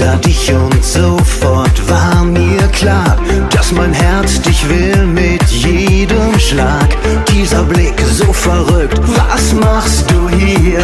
sah dich und sofort war mir klar, dass mein Herz dich will mit jedem Schlag, dieser Blick so verrückt, was machst du hier?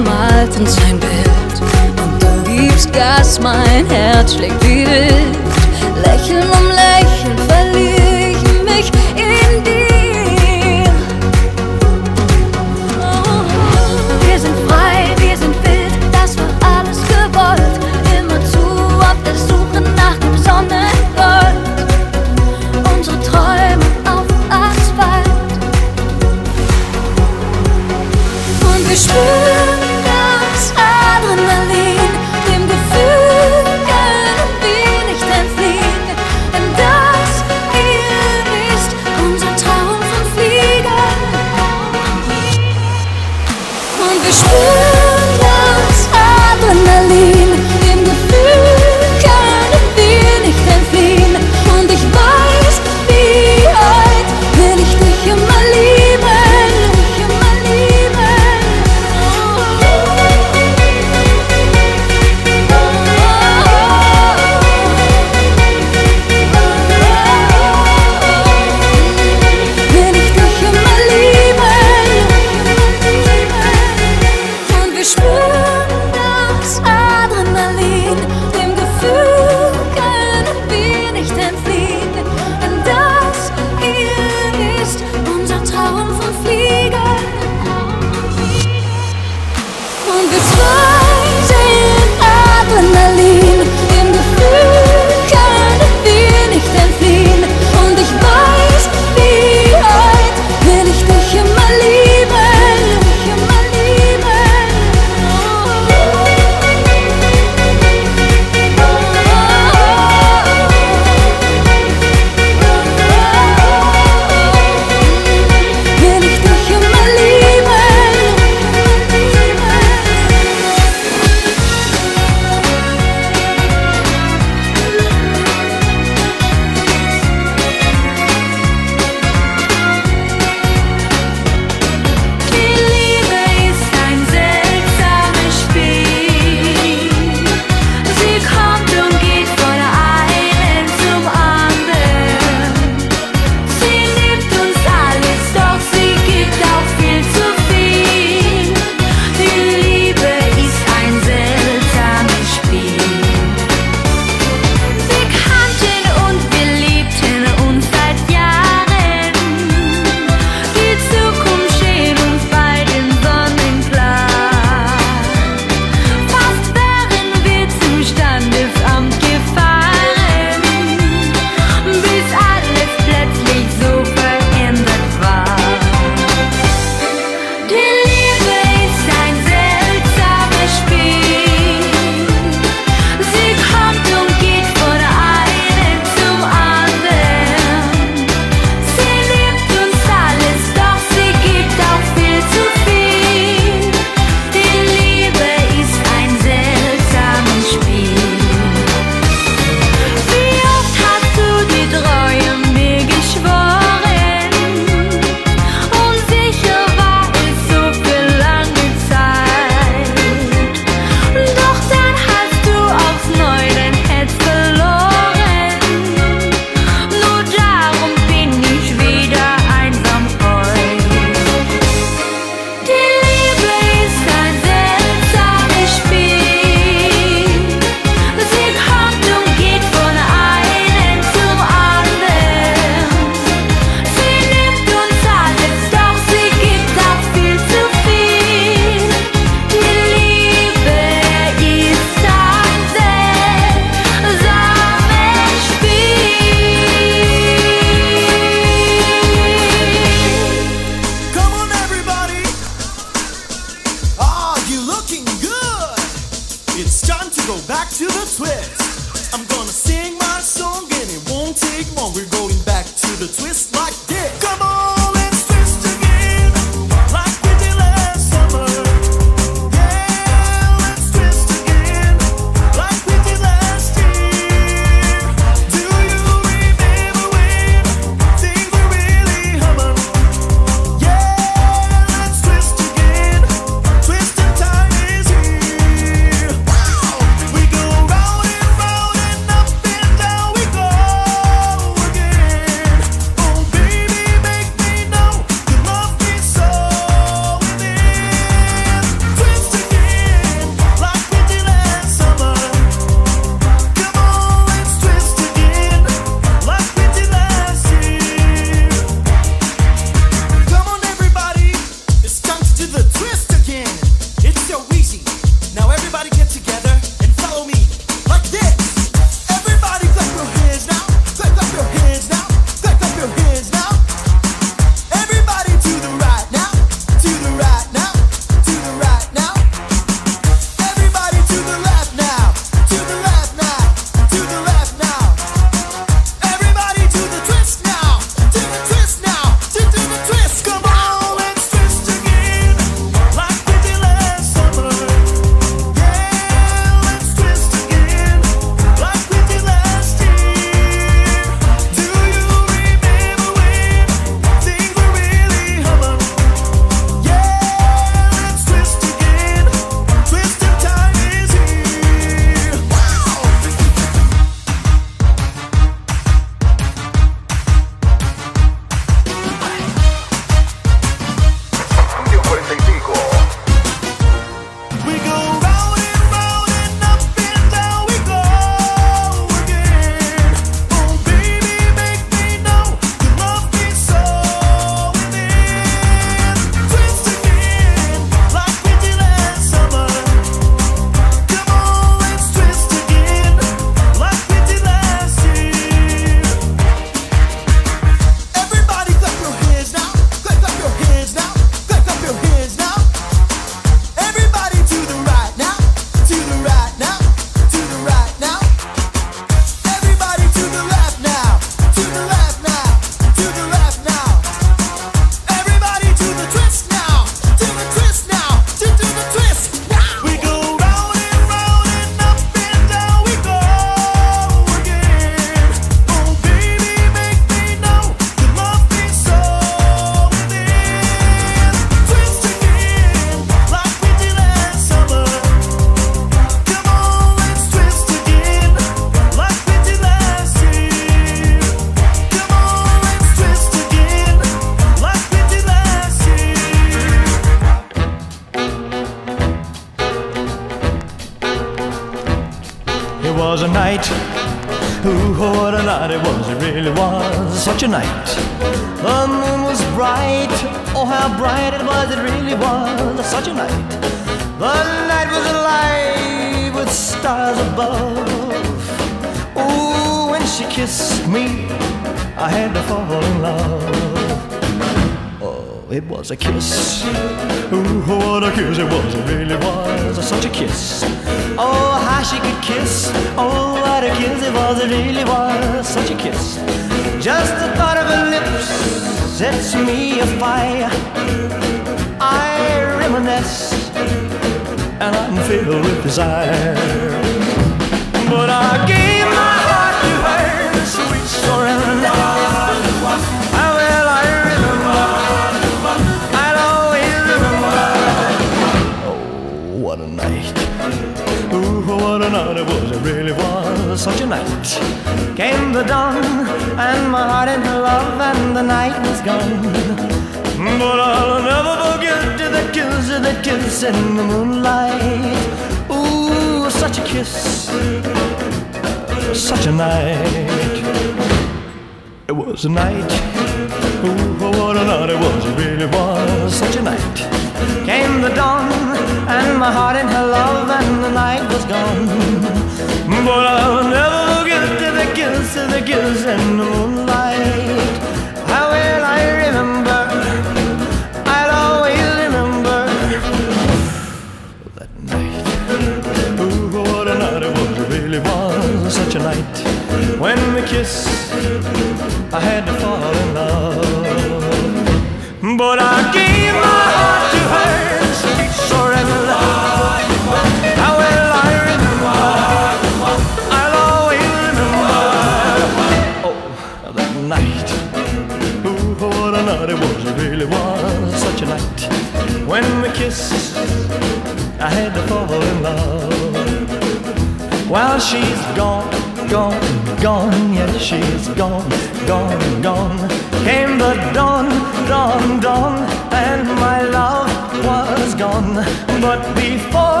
gone, gone, gone. Came the dawn, dawn, dawn, and my love was gone. But before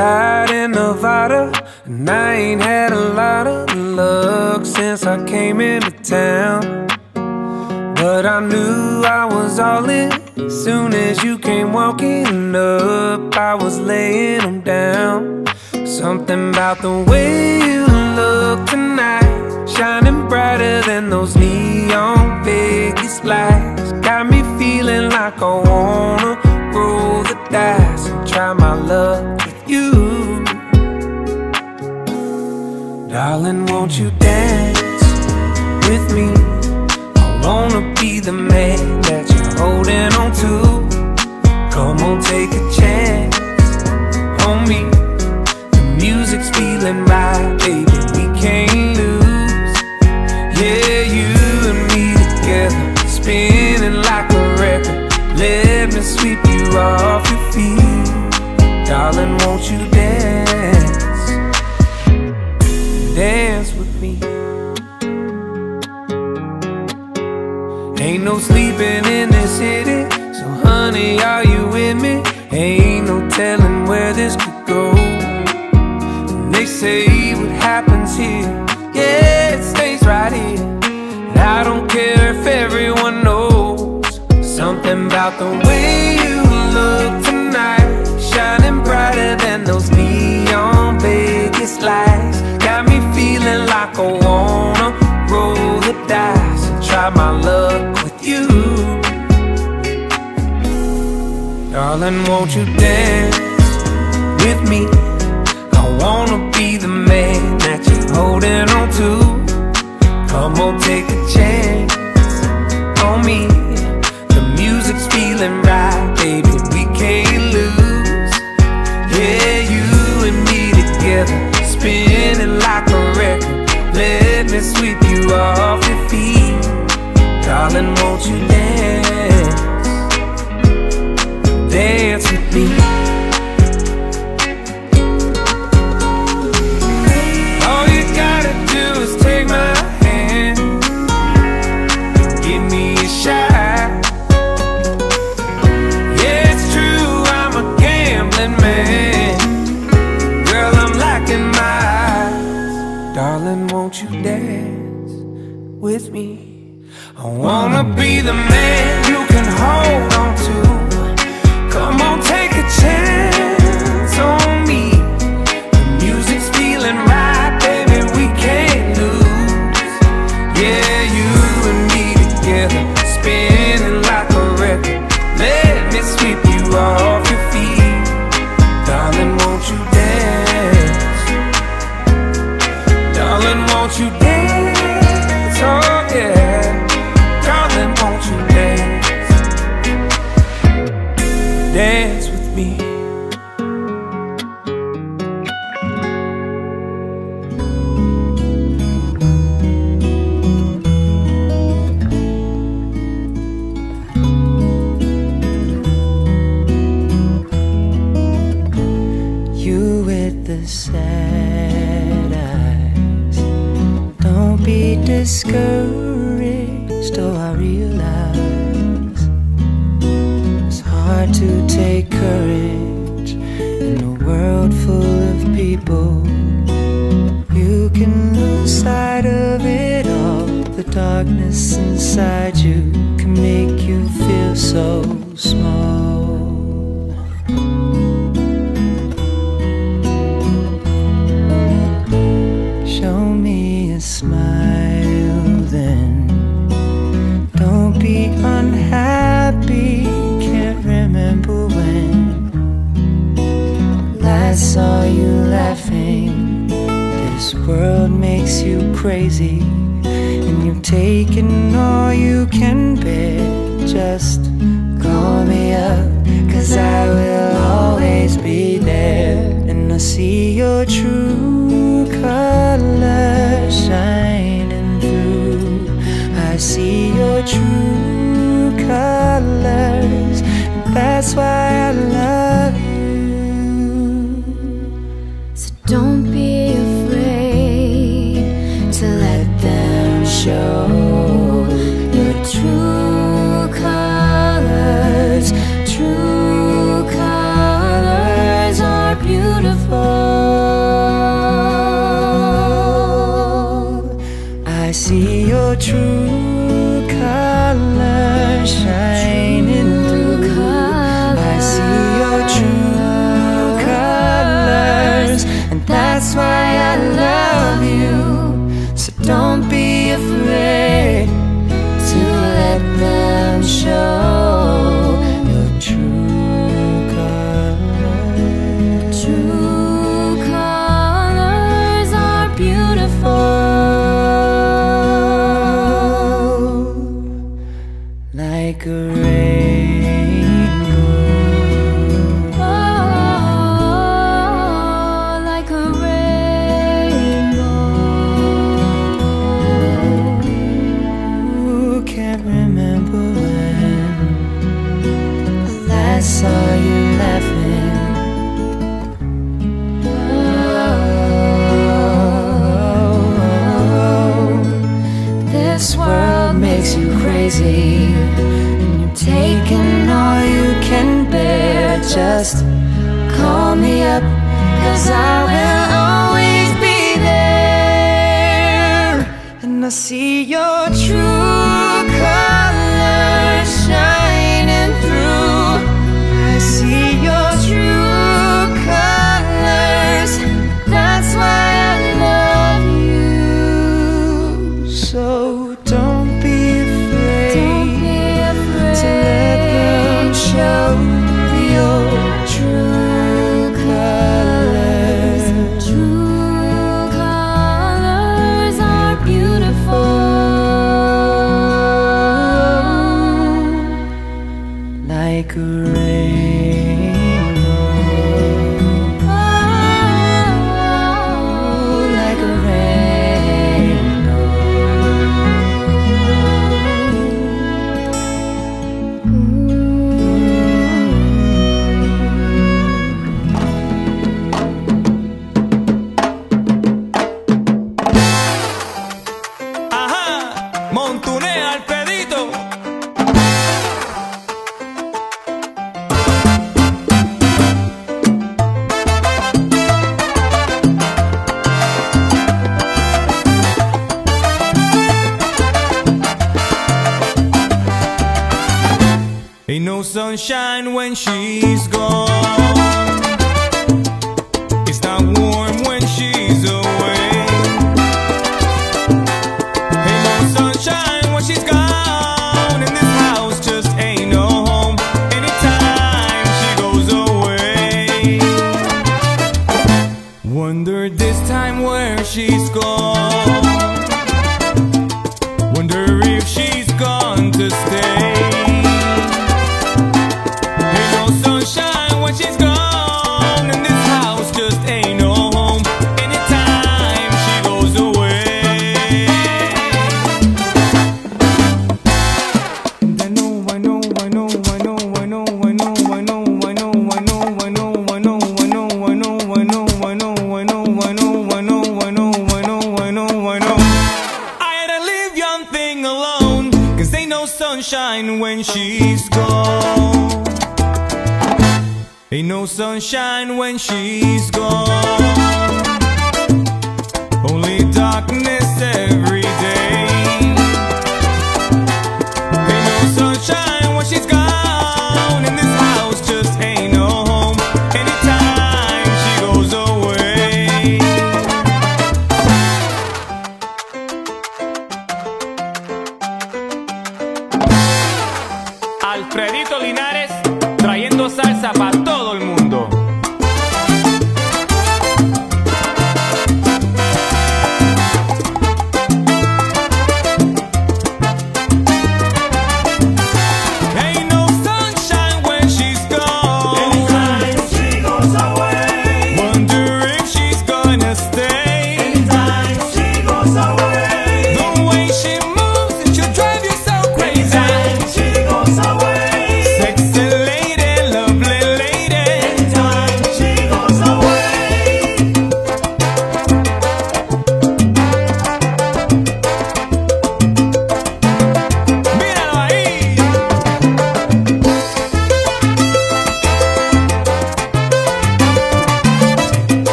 In Nevada, and I ain't had a lot of luck since I came into town. But I knew I was all in. Soon as you came walking up, I was laying them down. Something about the way you look tonight, shining brighter than those neon Vegas lights, got me feeling like I want. Darling, won't you dance with me? I wanna be the man The way you look tonight, shining brighter than those neon lights, got me feeling like I wanna roll the dice and try my luck with you. Darling, won't you dance?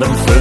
them through.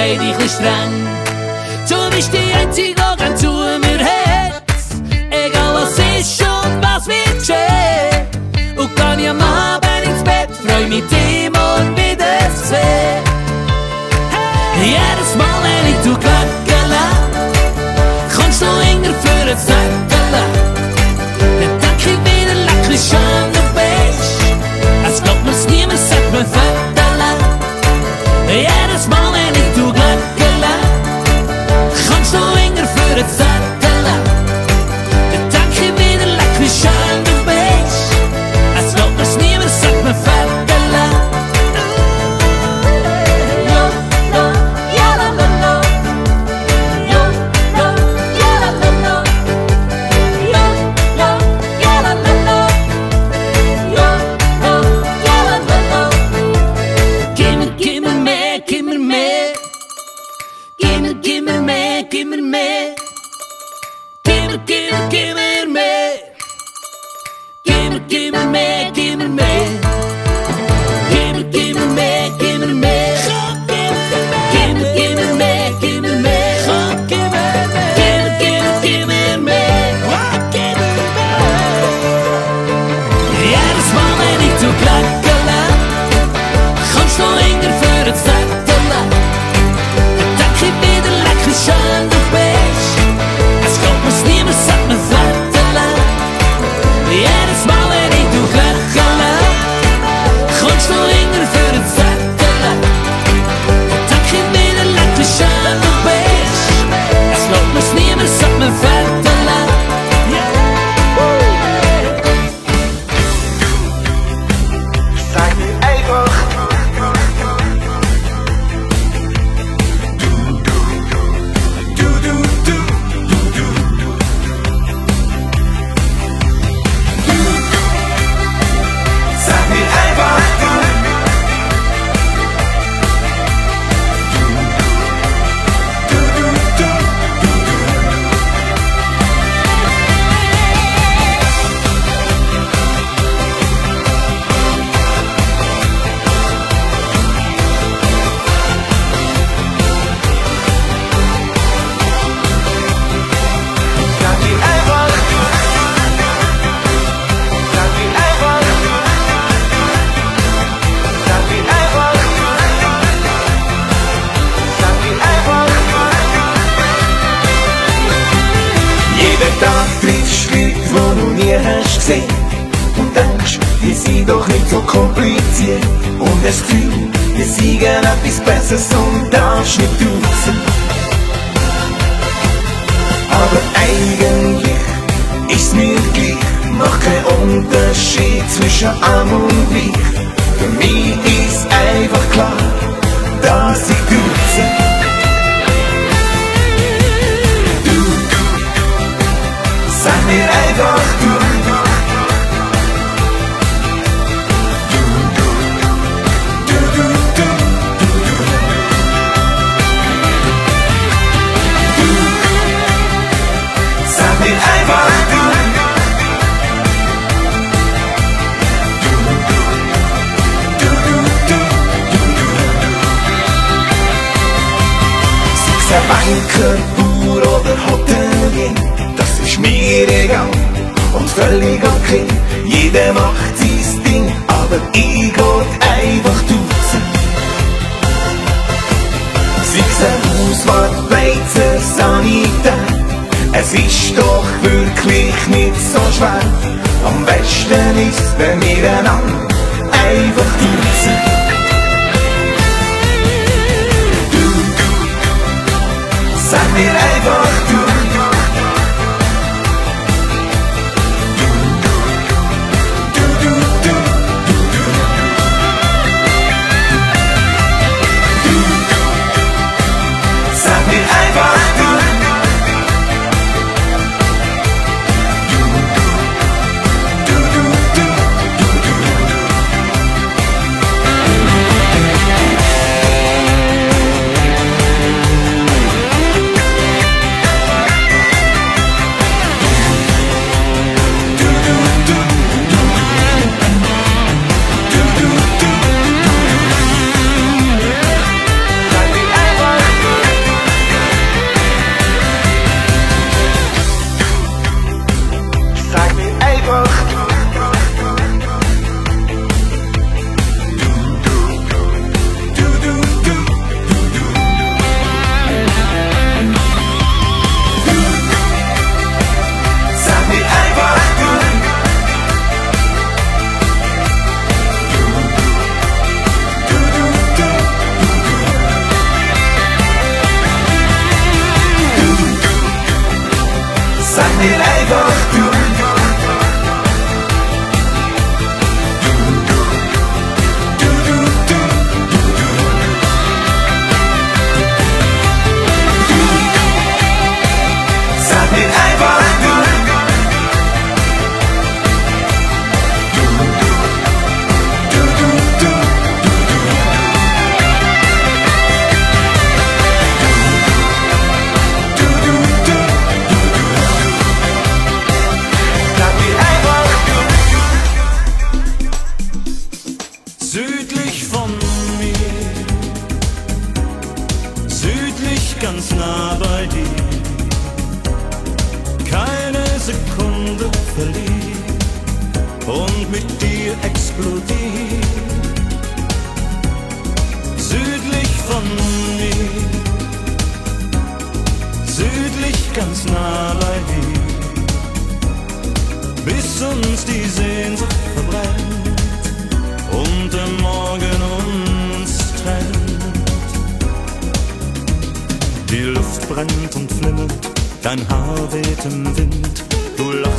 baby.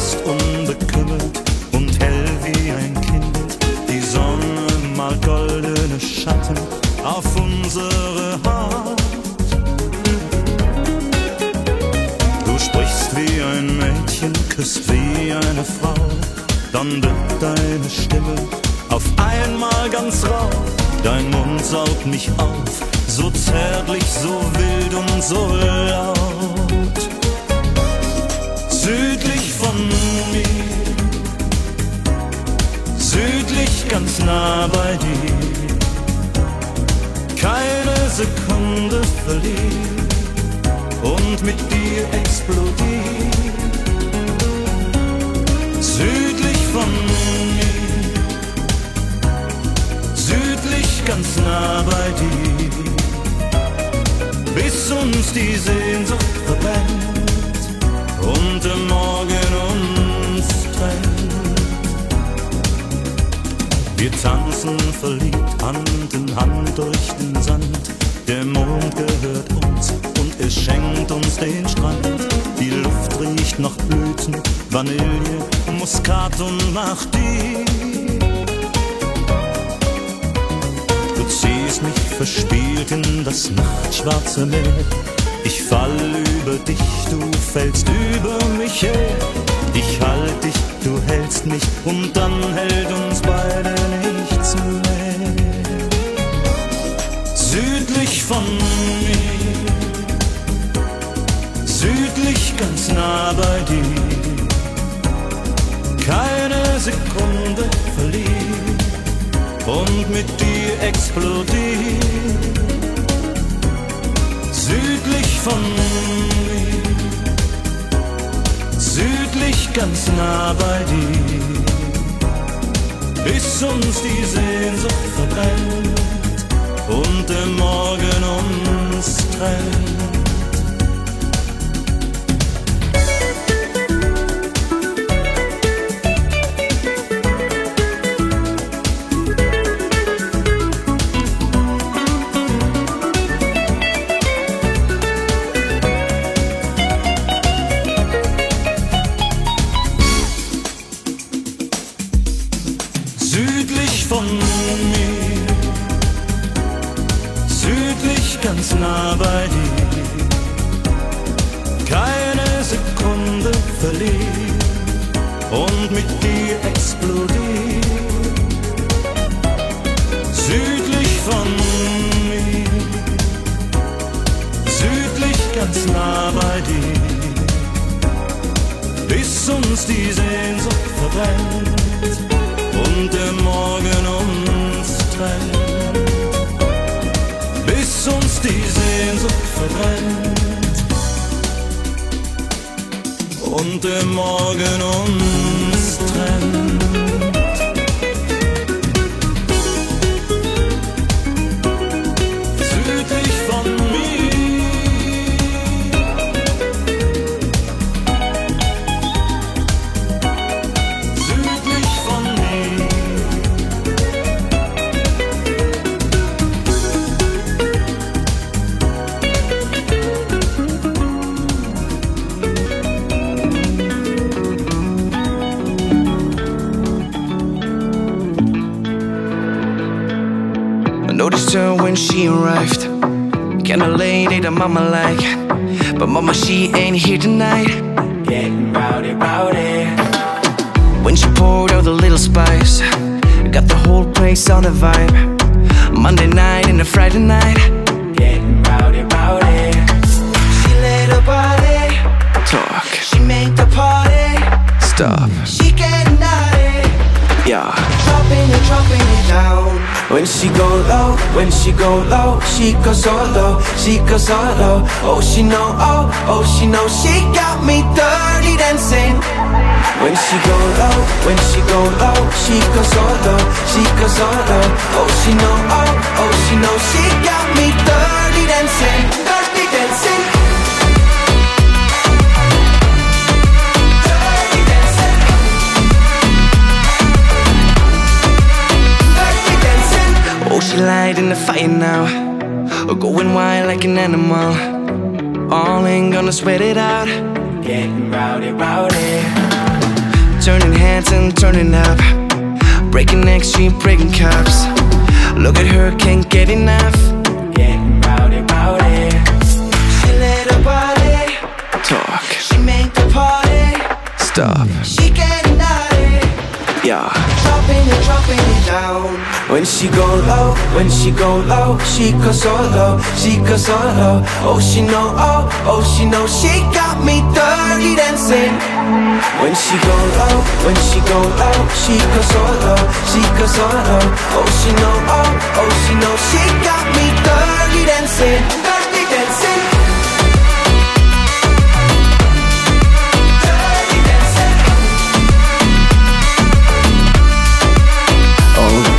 Lachst unbekümmert und hell wie ein Kind. Die Sonne malt goldene Schatten auf unsere Haut. Du sprichst wie ein Mädchen, küsst wie eine Frau, dann wird deine Stimme auf einmal ganz rau. Dein Mund saugt mich auf, so zärtlich, so wild und so laut. Südlich von mir, südlich ganz nah bei dir, keine Sekunde verlieren und mit dir explodieren. Südlich von mir, südlich ganz nah bei dir, bis uns die Sehnsucht verbrennt und der Morgen Wir tanzen verliebt Hand in Hand durch den Sand. Der Mond gehört uns und er schenkt uns den Strand. Die Luft riecht nach Blüten, Vanille, Muskat und nach dir. Du ziehst mich verspielt in das nachtschwarze Meer. Ich fall über dich, du fällst über mich her. Ich halt dich, du hältst mich und dann hält uns beide nichts mehr. Südlich von mir, südlich ganz nah bei dir, keine Sekunde verlieren und mit dir explodieren. Südlich von mir, südlich ganz nah bei dir, bis uns die Sehnsucht verbrennt und der Morgen uns trennt. Light in the fire now, oh, going wild like an animal. All ain't gonna sweat it out, getting rowdy, rowdy. Turning hands and turning up, breaking necks, she breaking cups. Look at her, can't get enough, getting rowdy, rowdy. She let her body talk, she make the party stop. She getting naughty. Yeah. Dropping it, dropping it down. When she go low, when she go low, she goes so low, she goes so low. Oh, she know, oh, oh, she know, she got me dirty dancing. When she go low, when she go low, she goes so low, she goes so low. Oh, she know, oh, oh, she know, she got me dirty dancing, dirty dancing.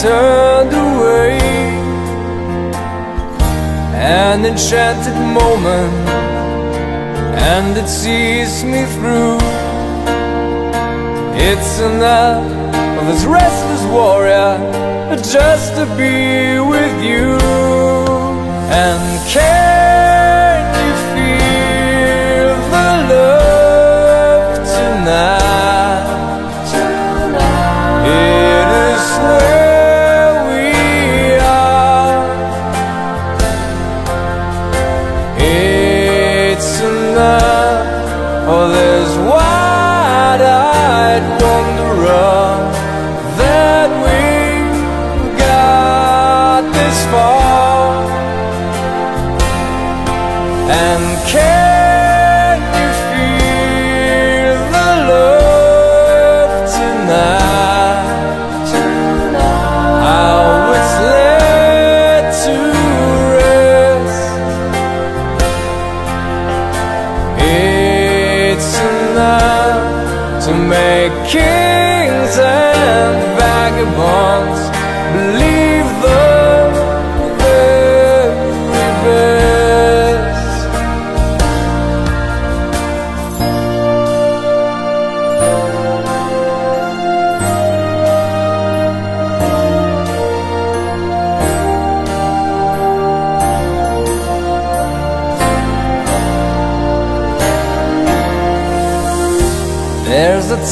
Turned away. An enchanted moment, and it sees me through. It's enough of this restless warrior just to be with you. And can you feel the love tonight? It is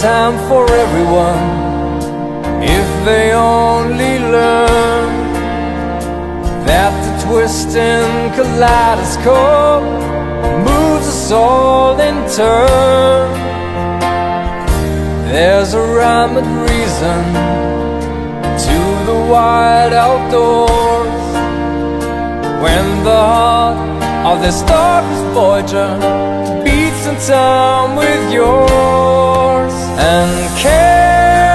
time for everyone if they only learn that the twisting kaleidoscope moves us all in turn. There's a rhyme and reason to the wide outdoors when the heart of this darkest voyager beats in time with yours and care.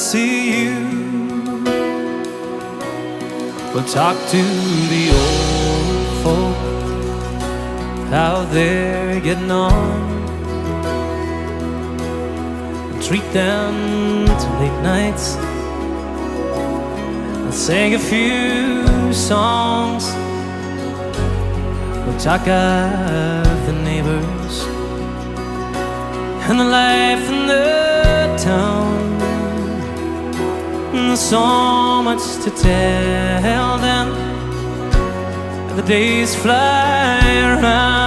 See you. We'll talk to the old folk, how they're getting on. And treat them to late nights and sing a few songs. We'll talk of the neighbors and the life in the town. So much to tell them. The days fly around.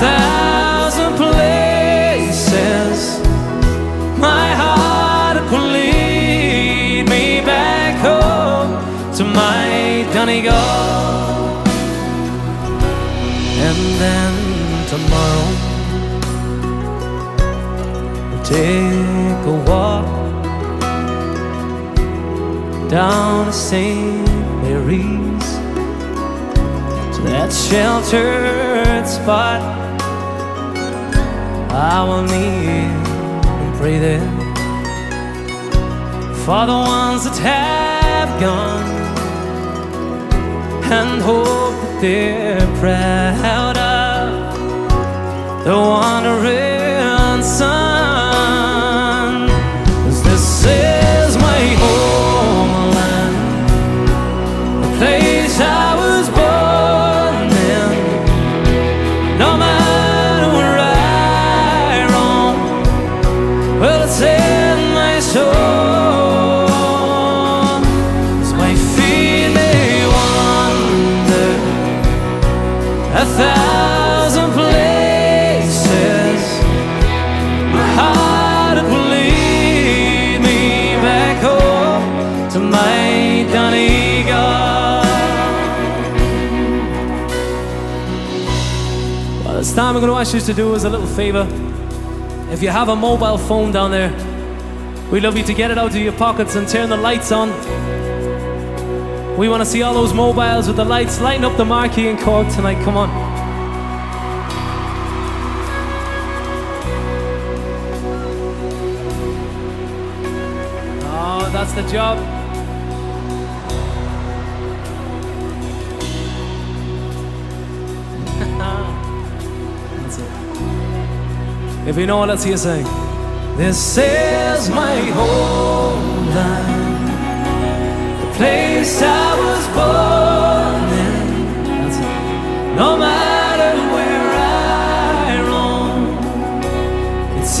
Thousand places. My heart will lead me back home to my Donegal. And then tomorrow we'll take a walk down to St. Mary's to that sheltered spot. I will kneel and pray there for the ones that have gone and hope that they're proud of the wandering son. Ask you to do us a little favor. If you have a mobile phone down there, we'd love you to get it out of your pockets and turn the lights on. We want to see all those mobiles with the lights lighting up the marquee in Cork tonight. Come on. Oh, that's the job. If you know let's hear sing. This is my homeland, the place I was born in. That's it. No matter where I roam, it's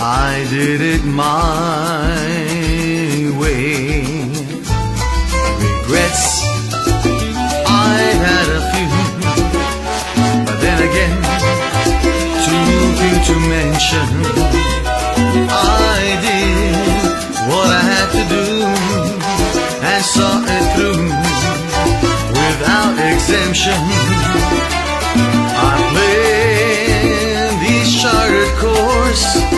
I did it my way. Regrets, I had a few, but then again, too few to mention. I did what I had to do and saw it through without exemption. I planned each chartered course,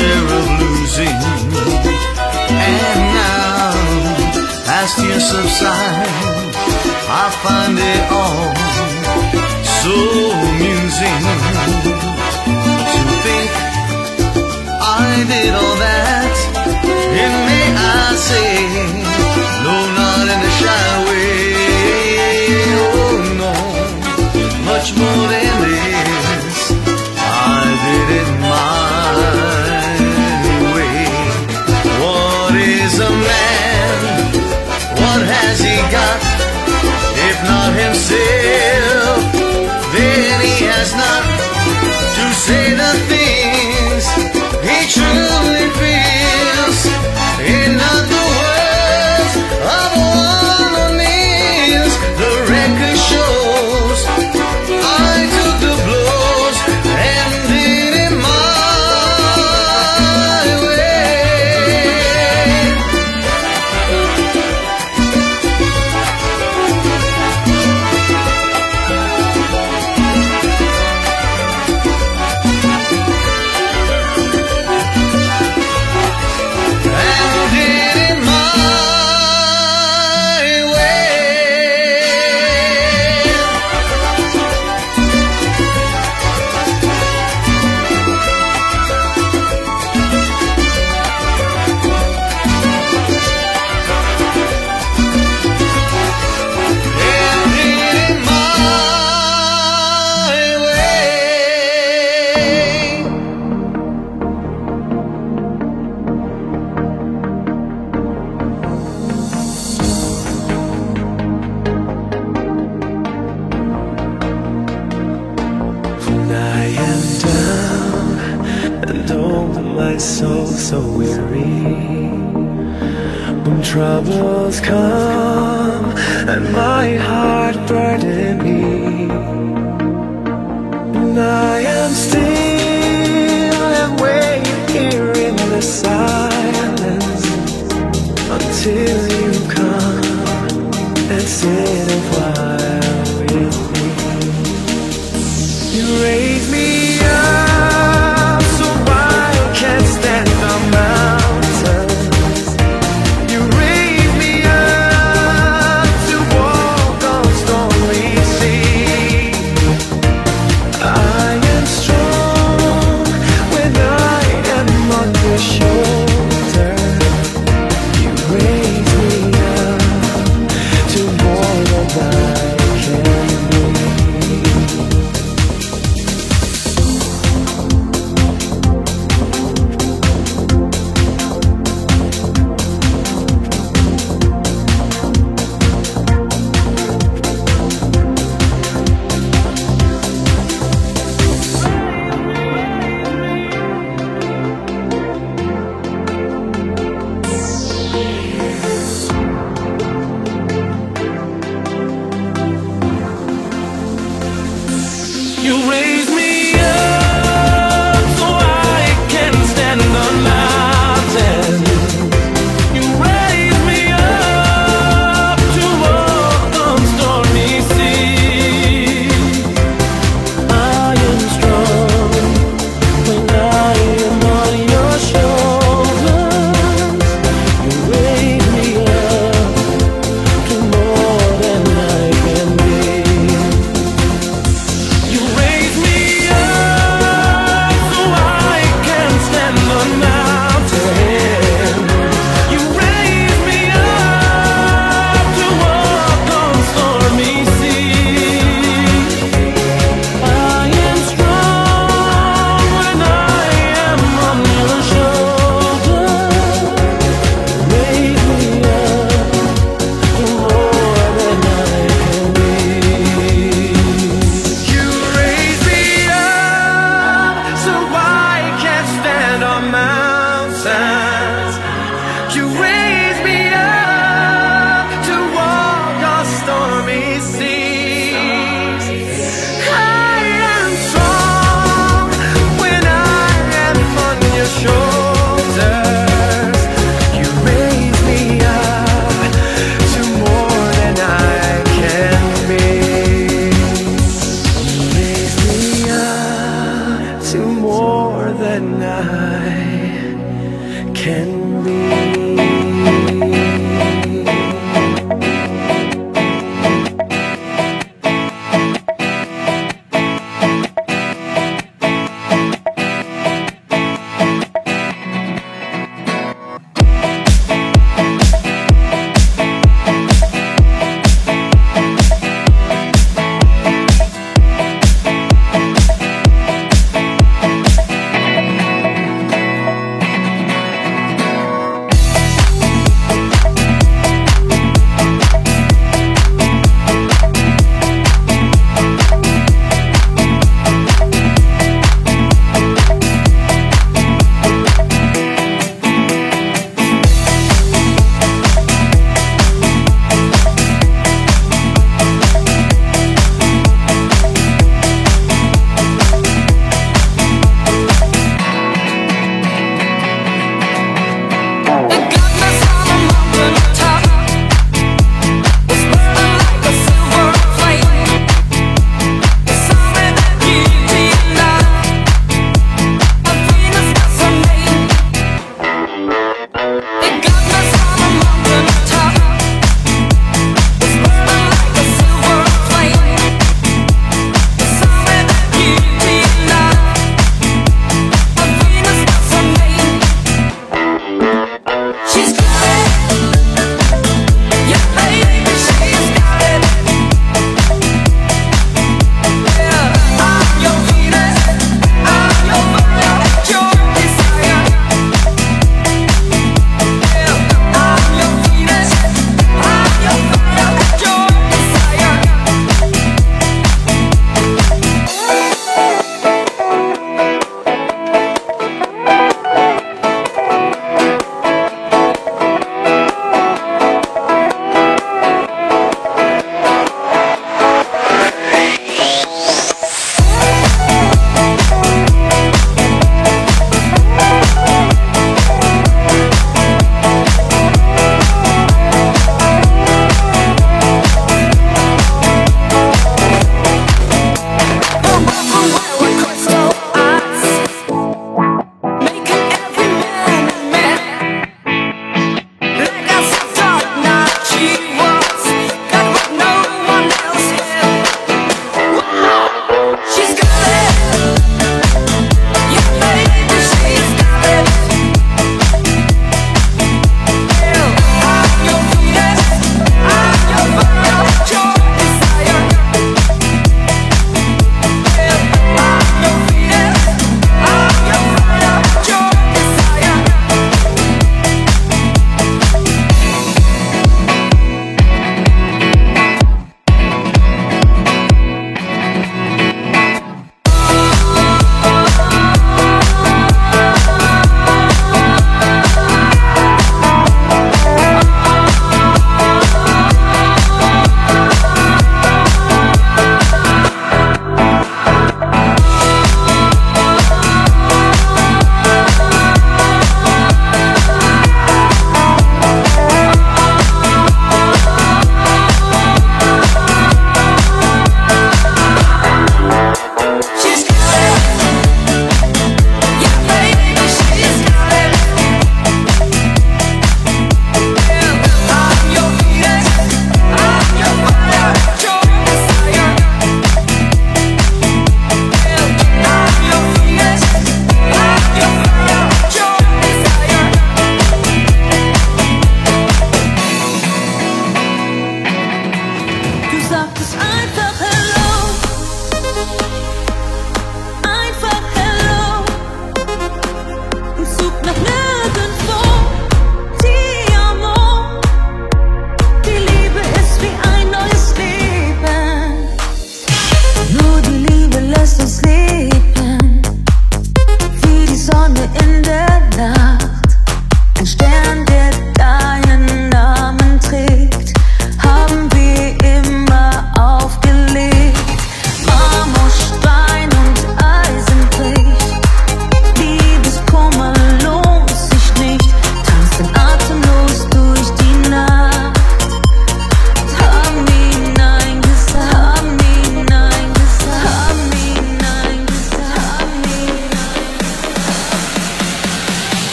share of losing. And now, as tears subside, I find it all so amusing to think I did all that. And may I say, no, not in a shy way. Oh no, much more than this, I didn't. himself, then he has not to say the thing.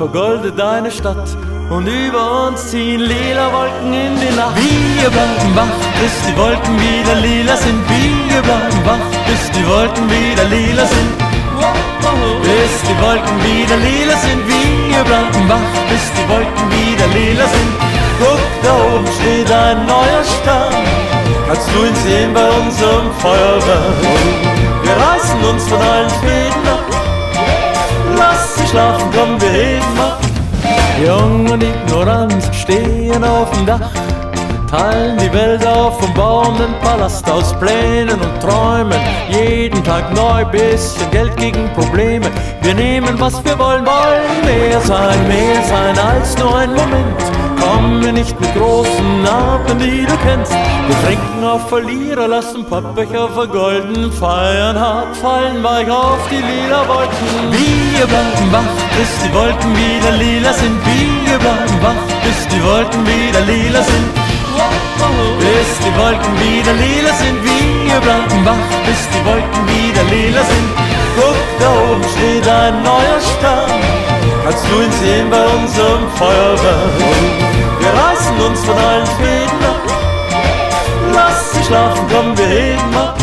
vergolde deine Stadt und über uns ziehen Liebe. Ballast aus Plänen und Träumen. Jeden Tag neu, bisschen Geld gegen Probleme. Wir nehmen, was wir wollen, wollen mehr sein, mehr sein als nur ein Moment. Komm mir nicht mit großen Namen, die du kennst. Wir trinken auf Verlierer, lassen Pappbecher vergolden, feiern hart, fallen weich auf die lila Wolken. Wir bleiben wach, bis die Wolken wieder lila sind. Wir bleiben wach, bis die Wolken wieder lila sind bis die Wolken wieder lila sind wie ihr Blankenbach, bis die Wolken wieder lila sind. Guck, da oben steht ein neuer Stern, kannst du ihn sehen bei unserem Feuerwerk. Wir reißen uns von allen Fäden ab, lass sie schlafen, komm, wir heben ab.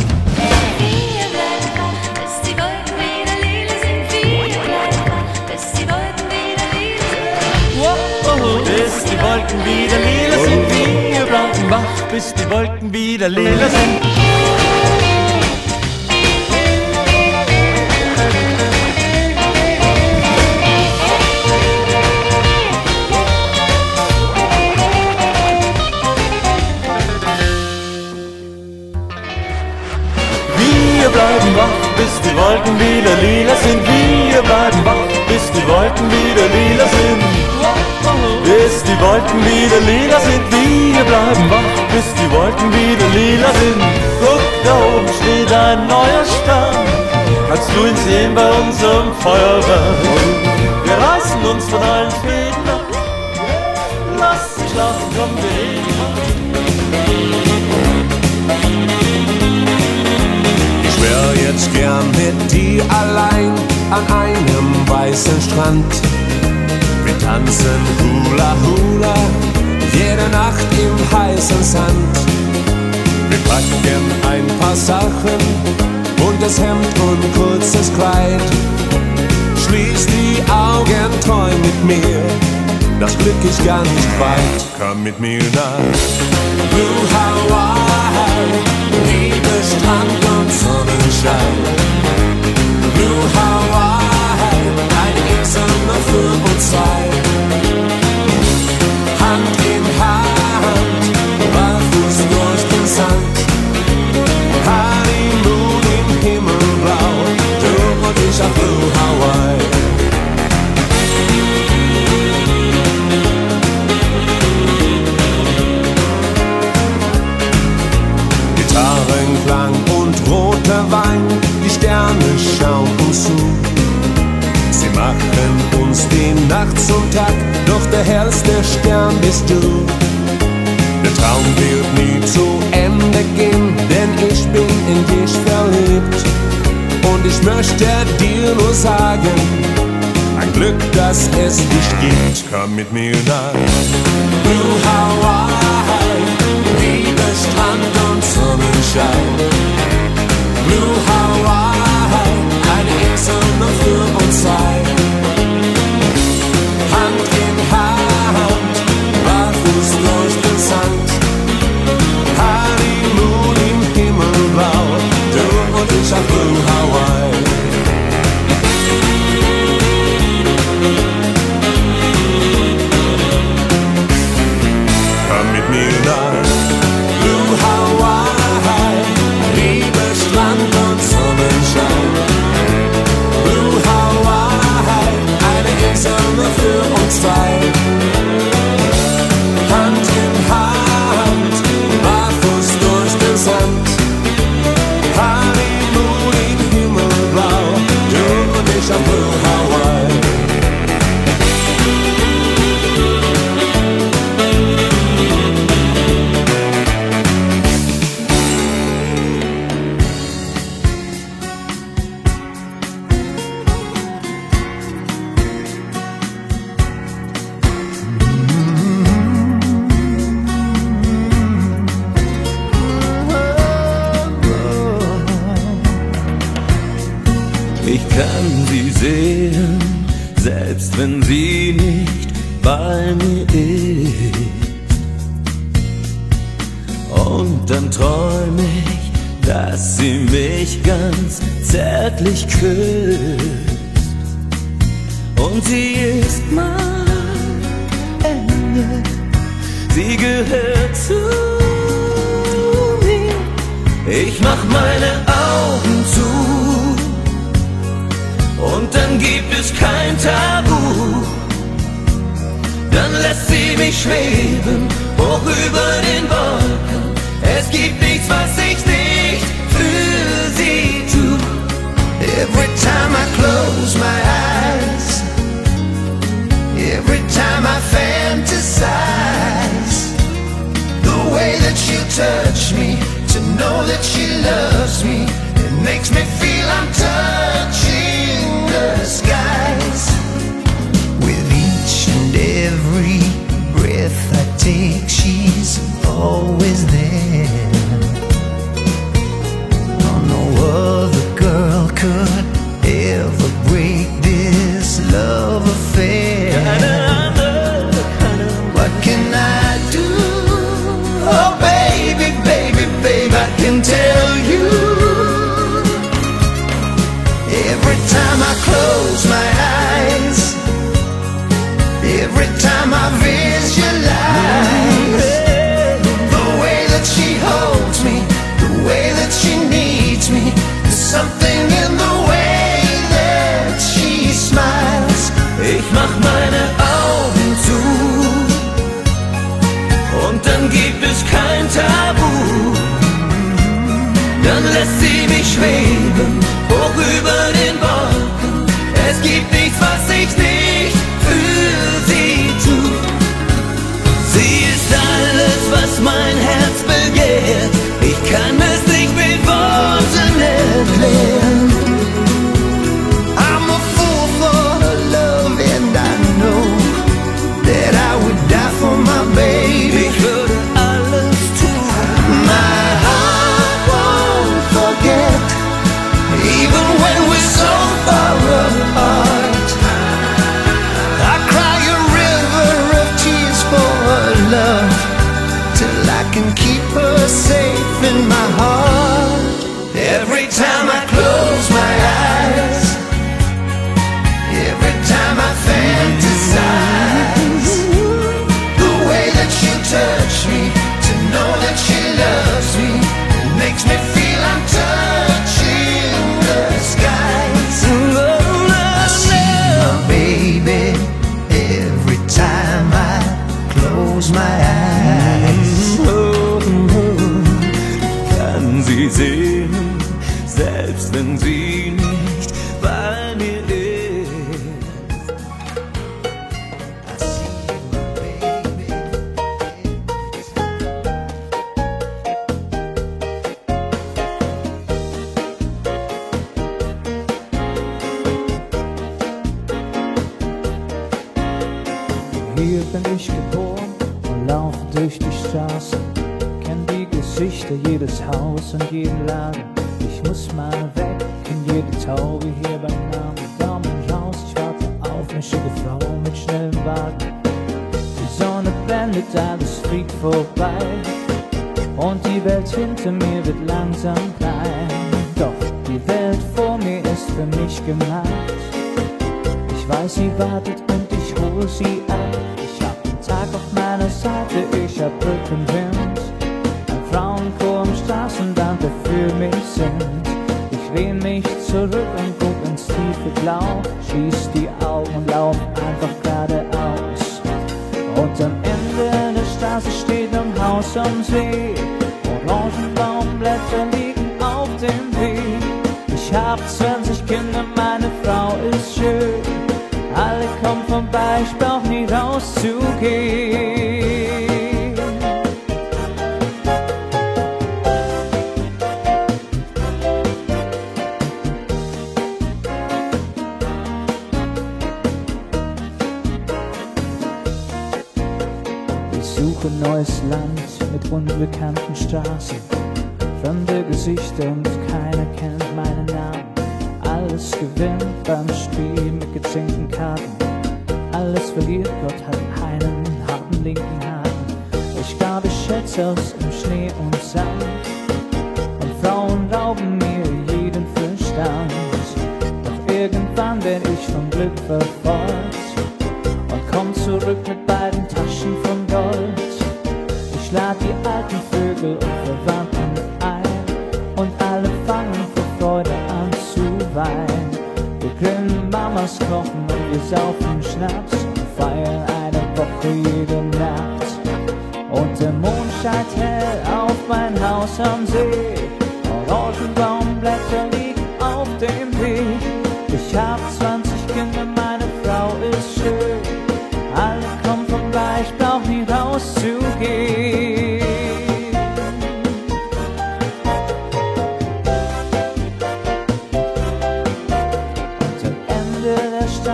Wolken wieder lila bis die Wolken wieder lila sind. Wir bleiben wach, bis die Wolken wieder lila sind. Wir bleiben wach, bis die Wolken wieder lila sind bis die Wolken wieder lila sind. Wir bleiben wach, bis die Wolken wieder lila sind. Guck, da oben steht ein neuer Stern. Kannst du ihn sehen bei unserem Feuerwerk? Wir reißen uns von allen Fäden ab. Lass sie schlafen, komm, wir. Ich wär jetzt gern mit dir allein an einem weißen Strand. Tanzen Hula Hula jede Nacht im heißen Sand. Wir packen ein paar Sachen, buntes Hemd und kurzes Kleid. Schließ die Augen, träum mit mir, das Glück ist nicht weit. Komm mit mir nach Blue Hawaii, Liebe, Strand und Sonnenschein. Blue Hawaii, eine Insel nur für uns zwei. I'm machen uns die Nacht zum Tag, doch der hellste Stern bist du. Der Traum wird nie zu Ende gehen, denn ich bin in dich verliebt. Und ich möchte dir nur sagen, ein Glück, dass es dich gibt. Komm mit mir nach Blue Hawaii, Liebe, Strand und Sonnenschein. Blue Hawaii, eine Insel nur für uns zwei.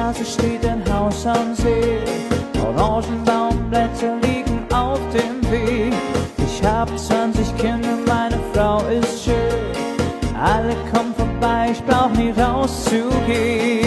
Straße steht ein Haus am See. Orangenbaumblätter liegen auf dem Weg. Ich hab 20 Kinder, meine Frau ist schön. Alle kommen vorbei, ich brauch nie rauszugehen.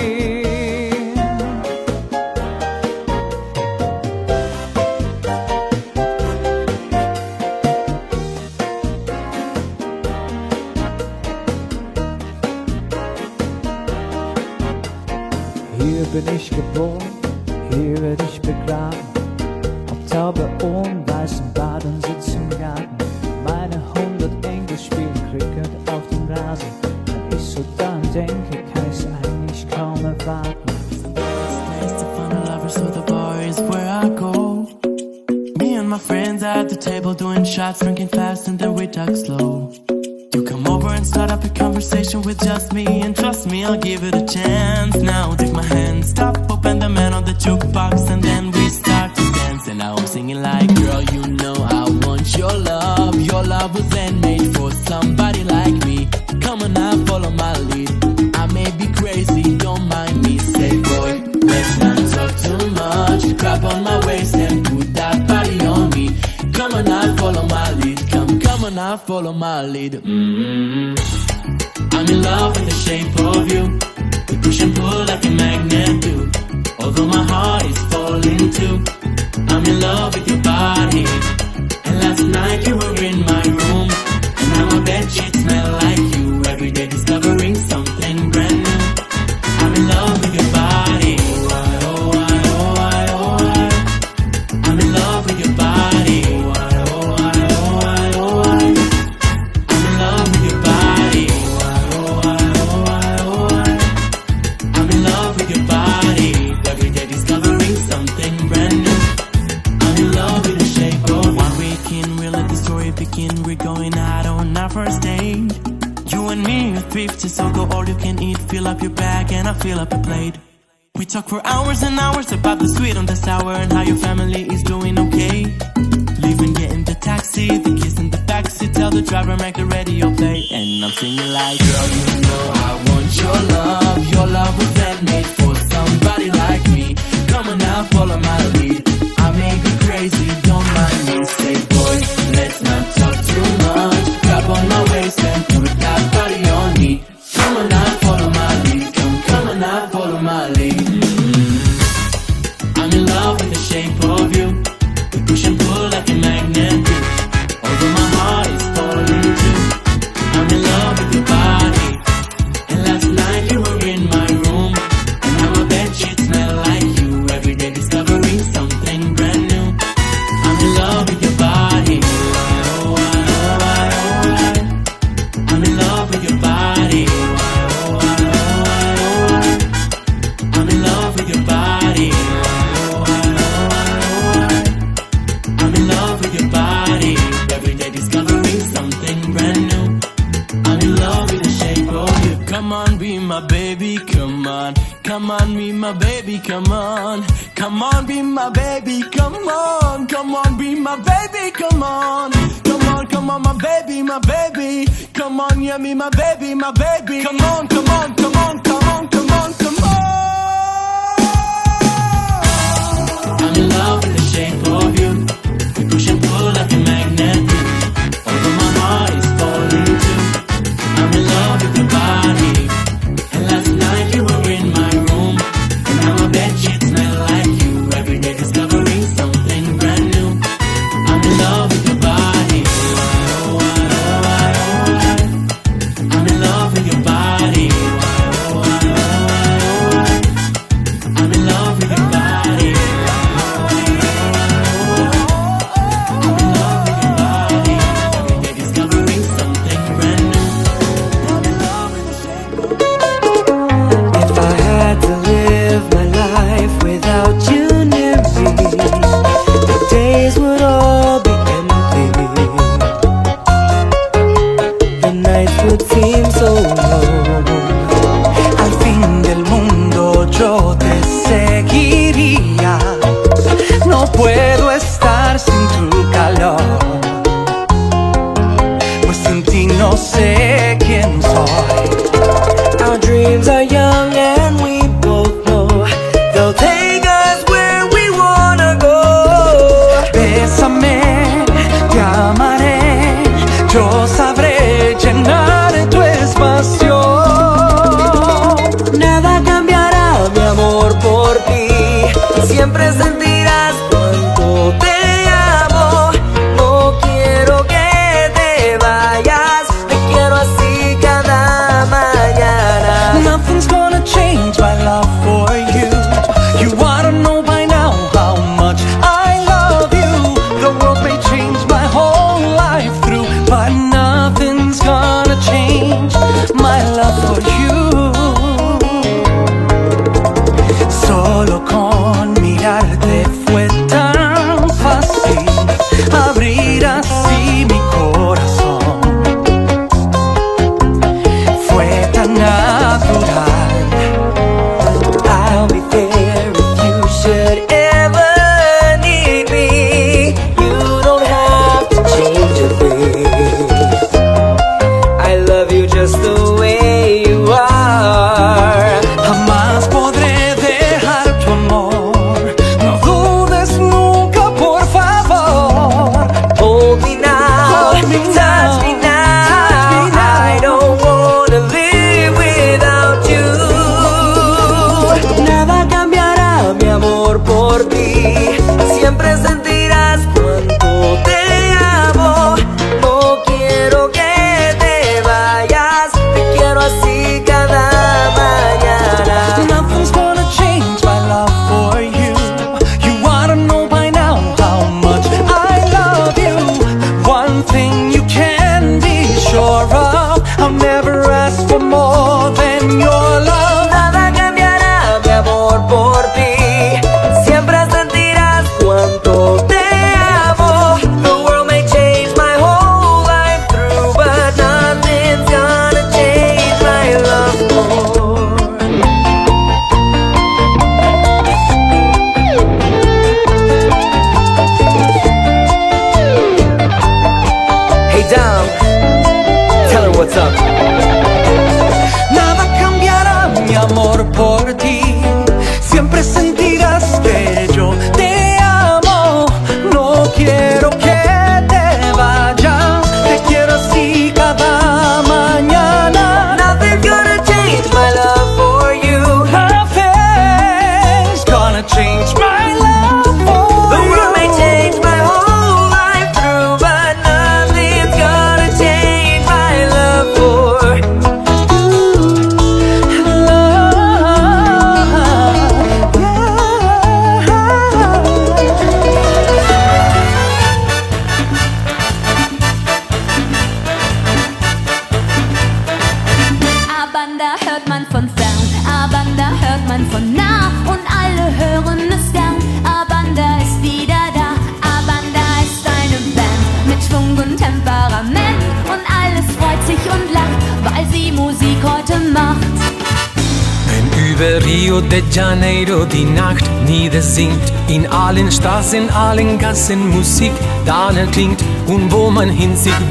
valid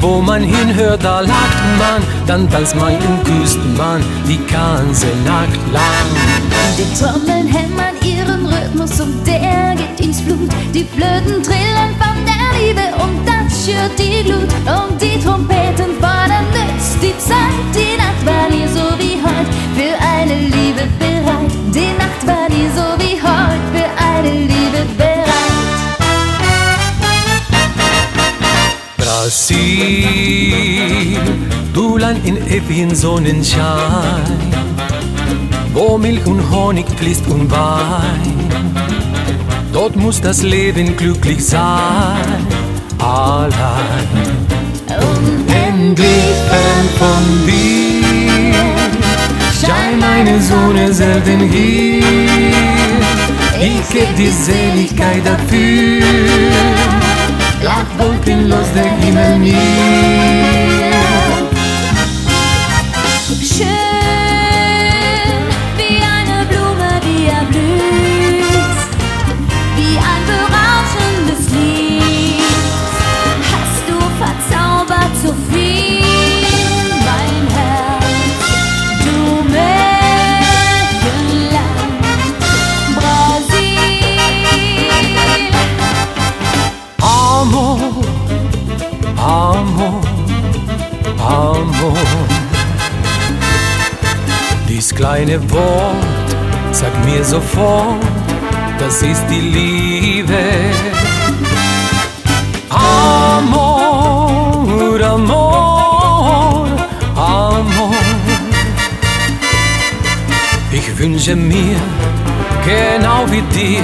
wo man hinhört, da lacht man, dann tanzt man küsst man die ganze Nacht lang. Die Trommeln hämmern ihren Rhythmus und der geht ins Blut. Die Flöten trillen Land in ewigen Sonnenschein, wo Milch und Honig fließt und Wein. Dort muss das Leben glücklich sein, allein. Unendlich fern von dir, scheint meine Sonne selten hier. Ich geb die Seligkeit dafür, lag wolkenlos der Himmel mir. Kleine Wort sagt mir sofort, das ist die Liebe. Amor, Amor, Amor. Ich wünsche mir, genau wie dir,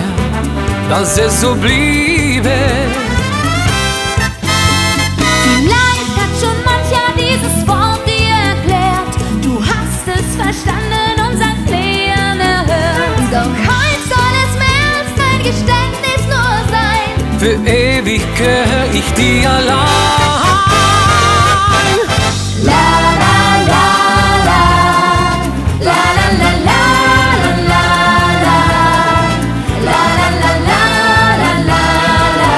dass es so bliebe. Für ewig gehör ich dir allein. La la la la, la la la la la la la, la la la la la la la,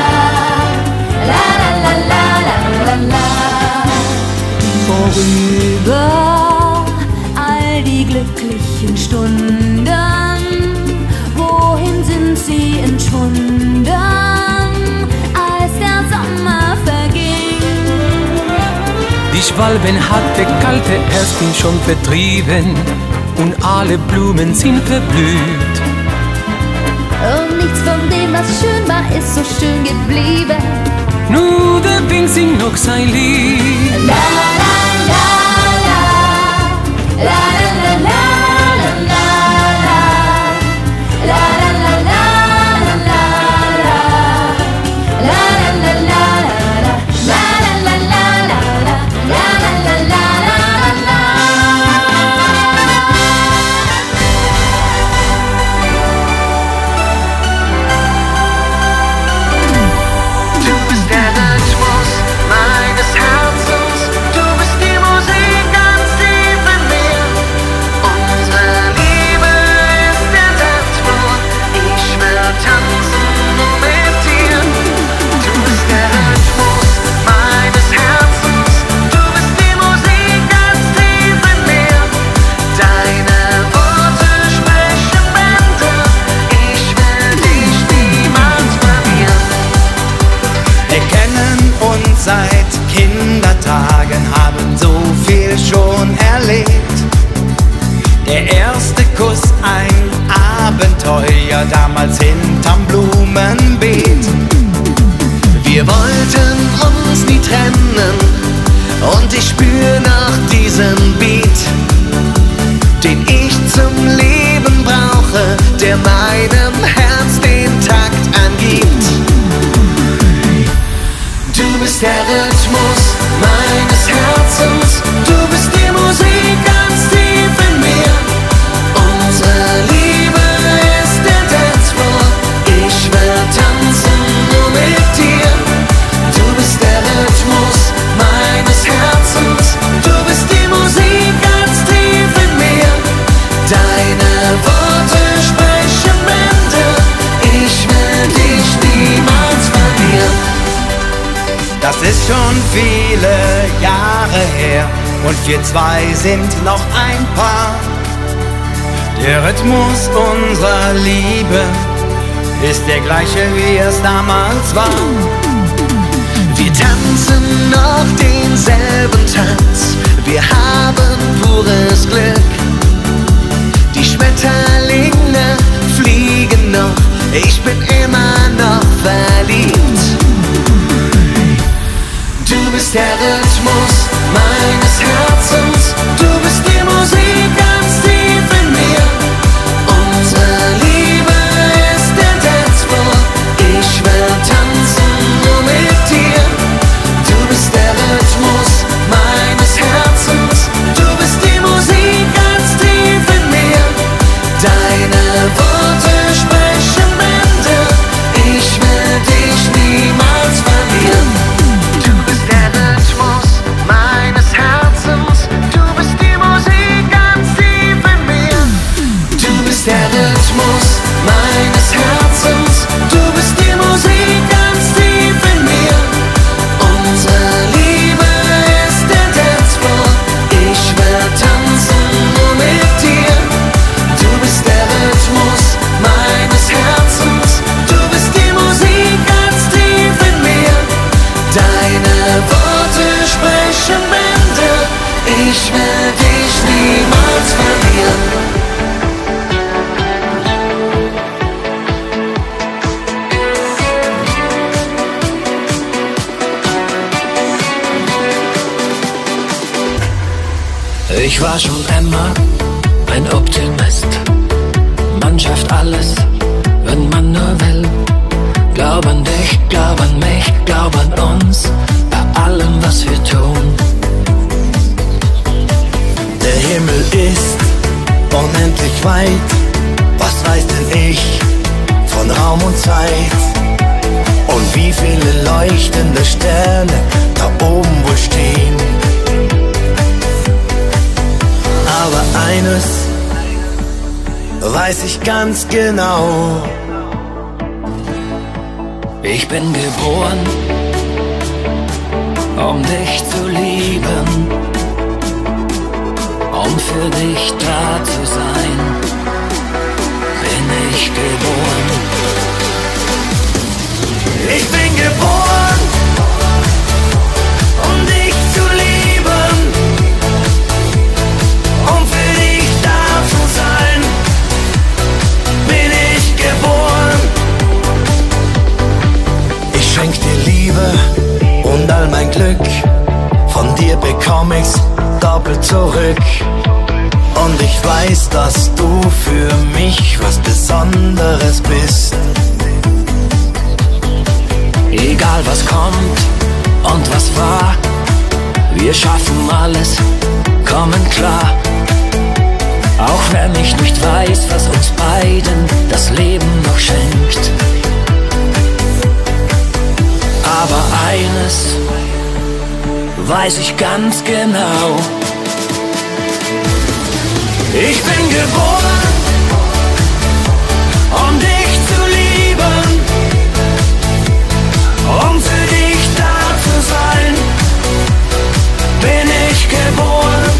la la la la la la. Vorüber Die Schwalben hat der kalte Erstin schon vertrieben und alle Blumen sind verblüht. Und nichts von dem, was schön war, ist so schön geblieben. Nur der Wind singt noch sein Lied. La la la la, la la la la la Damals hinterm Blumenbeet. Wir wollten uns nie trennen und ich spür nach diesem Beat, den ich zum Leben brauche, der meinem Herz und wir zwei sind noch ein Paar. Der Rhythmus unserer Liebe ist der gleiche, wie es damals war. Wir tanzen noch denselben Tanz, wir haben pures Glück. Die Schmetterlinge fliegen noch, ich bin immer noch verliebt. Der Rhythmus meines Herzens, du bist die Musik Ich war schon immer ein Optimist. Man schafft alles, wenn man nur will. Glaub an dich, glaub an mich, glaub an uns, bei allem, was wir tun. Der Himmel ist unendlich weit. Was weiß denn ich von Raum und Zeit? Und wie viele leuchtende Sterne da oben wohl stehen? Eines weiß ich ganz genau. Ich bin geboren, um dich zu lieben, um für dich da zu sein. Bin ich geboren. Ich bin geboren, Liebe und all mein Glück. Von dir bekomm ich's doppelt zurück. Und ich weiß, dass du für mich was Besonderes bist. Egal was kommt und was war, wir schaffen alles, kommen klar. Auch wenn ich nicht weiß, was uns beiden das Leben noch schenkt. Aber eines weiß ich ganz genau. Ich bin geboren, um dich zu lieben, um für dich da zu sein. Bin ich geboren,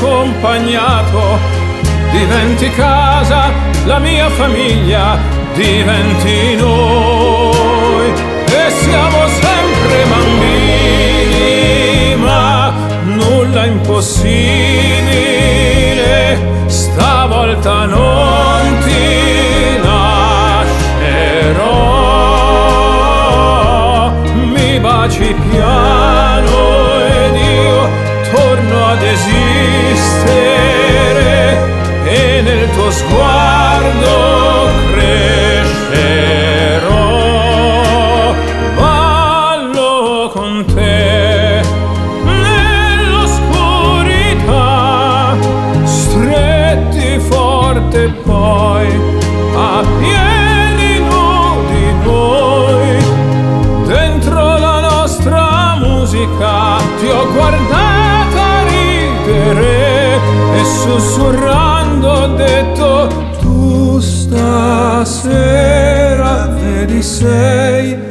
accompagnato, diventi casa, la mia famiglia, diventi noi. E siamo sempre bambini, ma nulla è impossibile, stavolta non ti lascerò, mi baci piano. sguardo crescerò, ballo con te nell'oscurità, stretti forte poi a piedi nudi noi, dentro la nostra musica ti ho guardata ridere e sussurrare. sera, vedi sei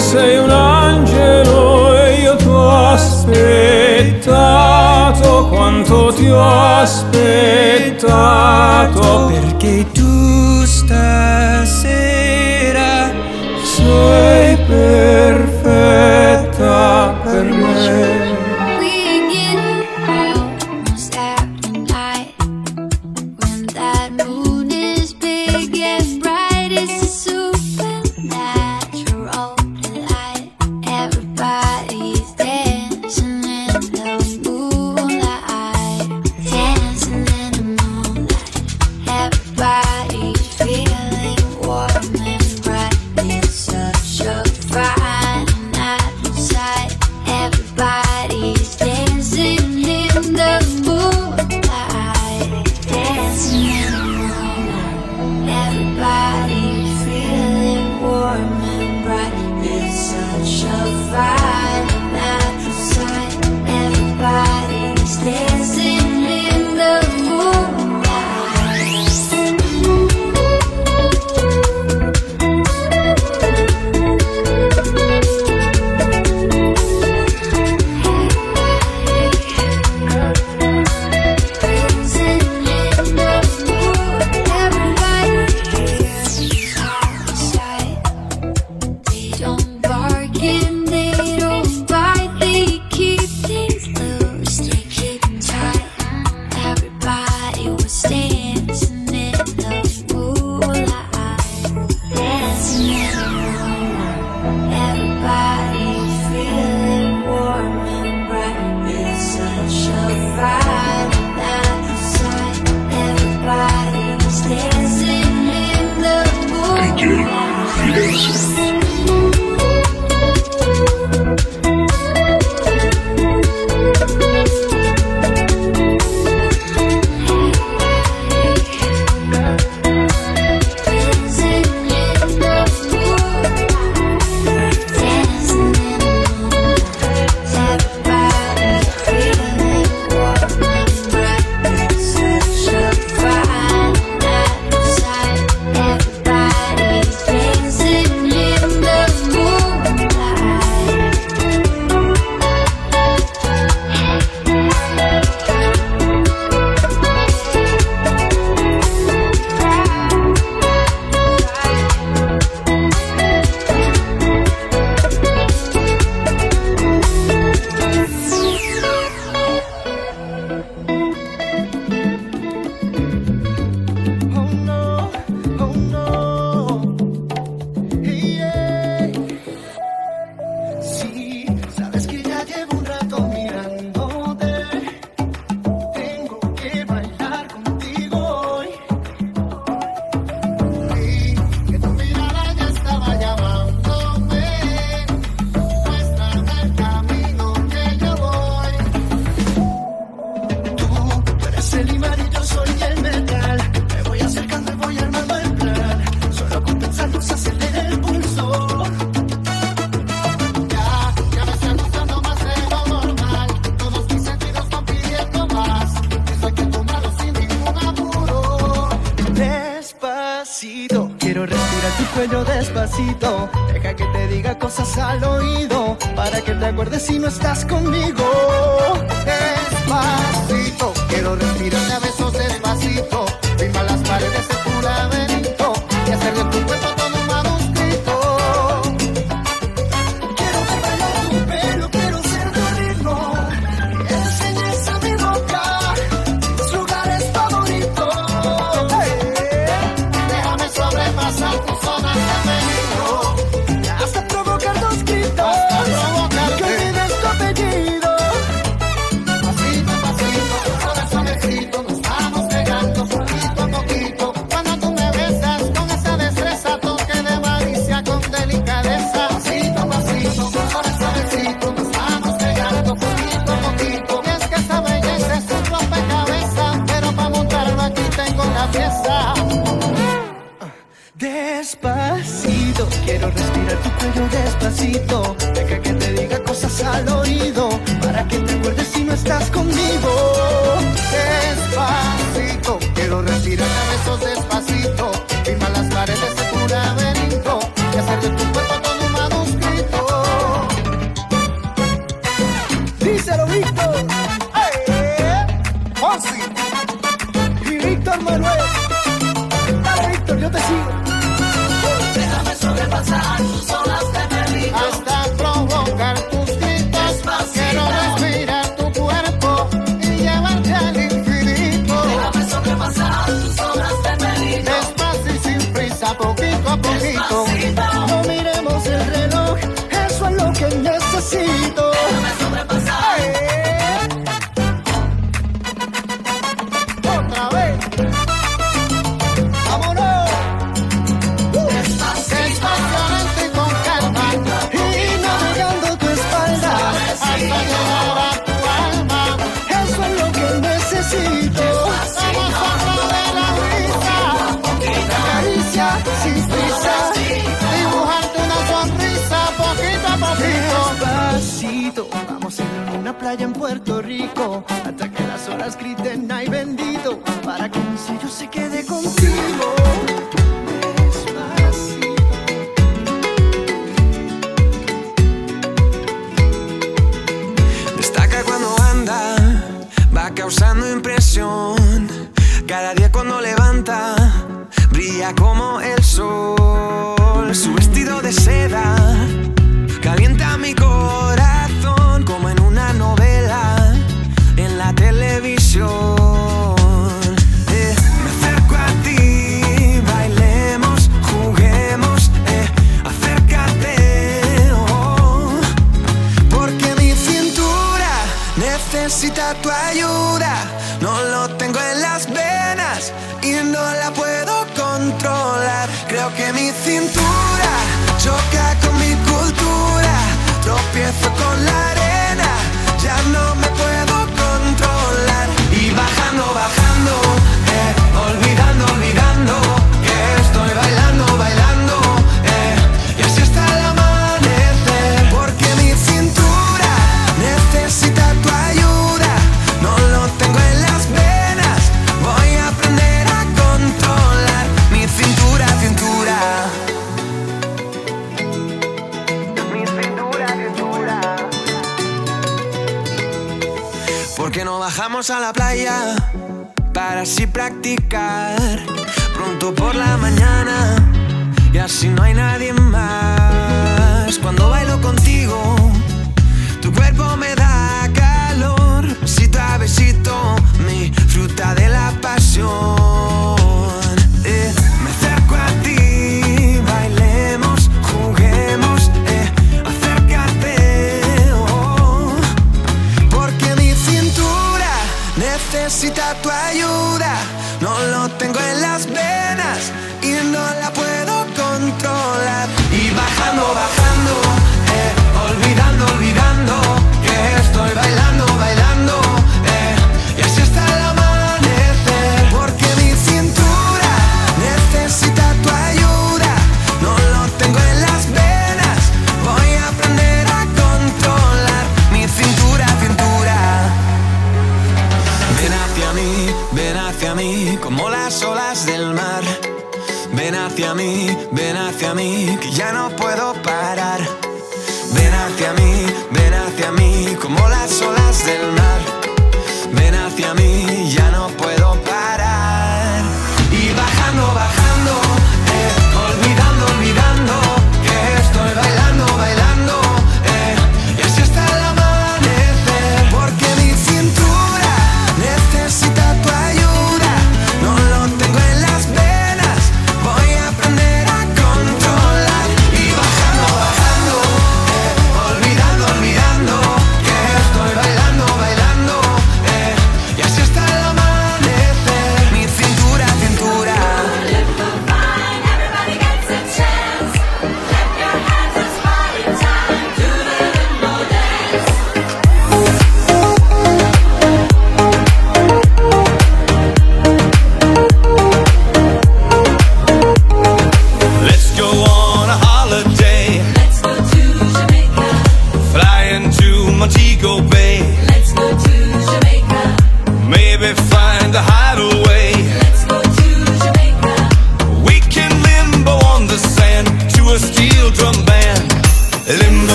sei un angelo e io ti ho aspettato. Quanto ti ho aspettato. Perché tu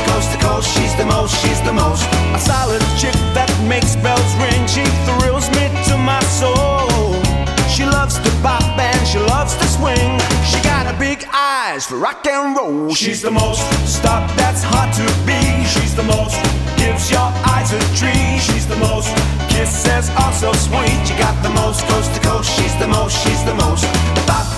coast, coast to coast. She's the most, she's the most. A solid chick that makes bells ring. She thrills me to my soul. She loves to pop and she loves to swing. She got a big eyes for rock and roll. She's the most stop that's hard to be. She's the most gives your eyes a tree. She's the most kisses are so sweet. You got the most coast to coast. She's the most, she's the most. Bop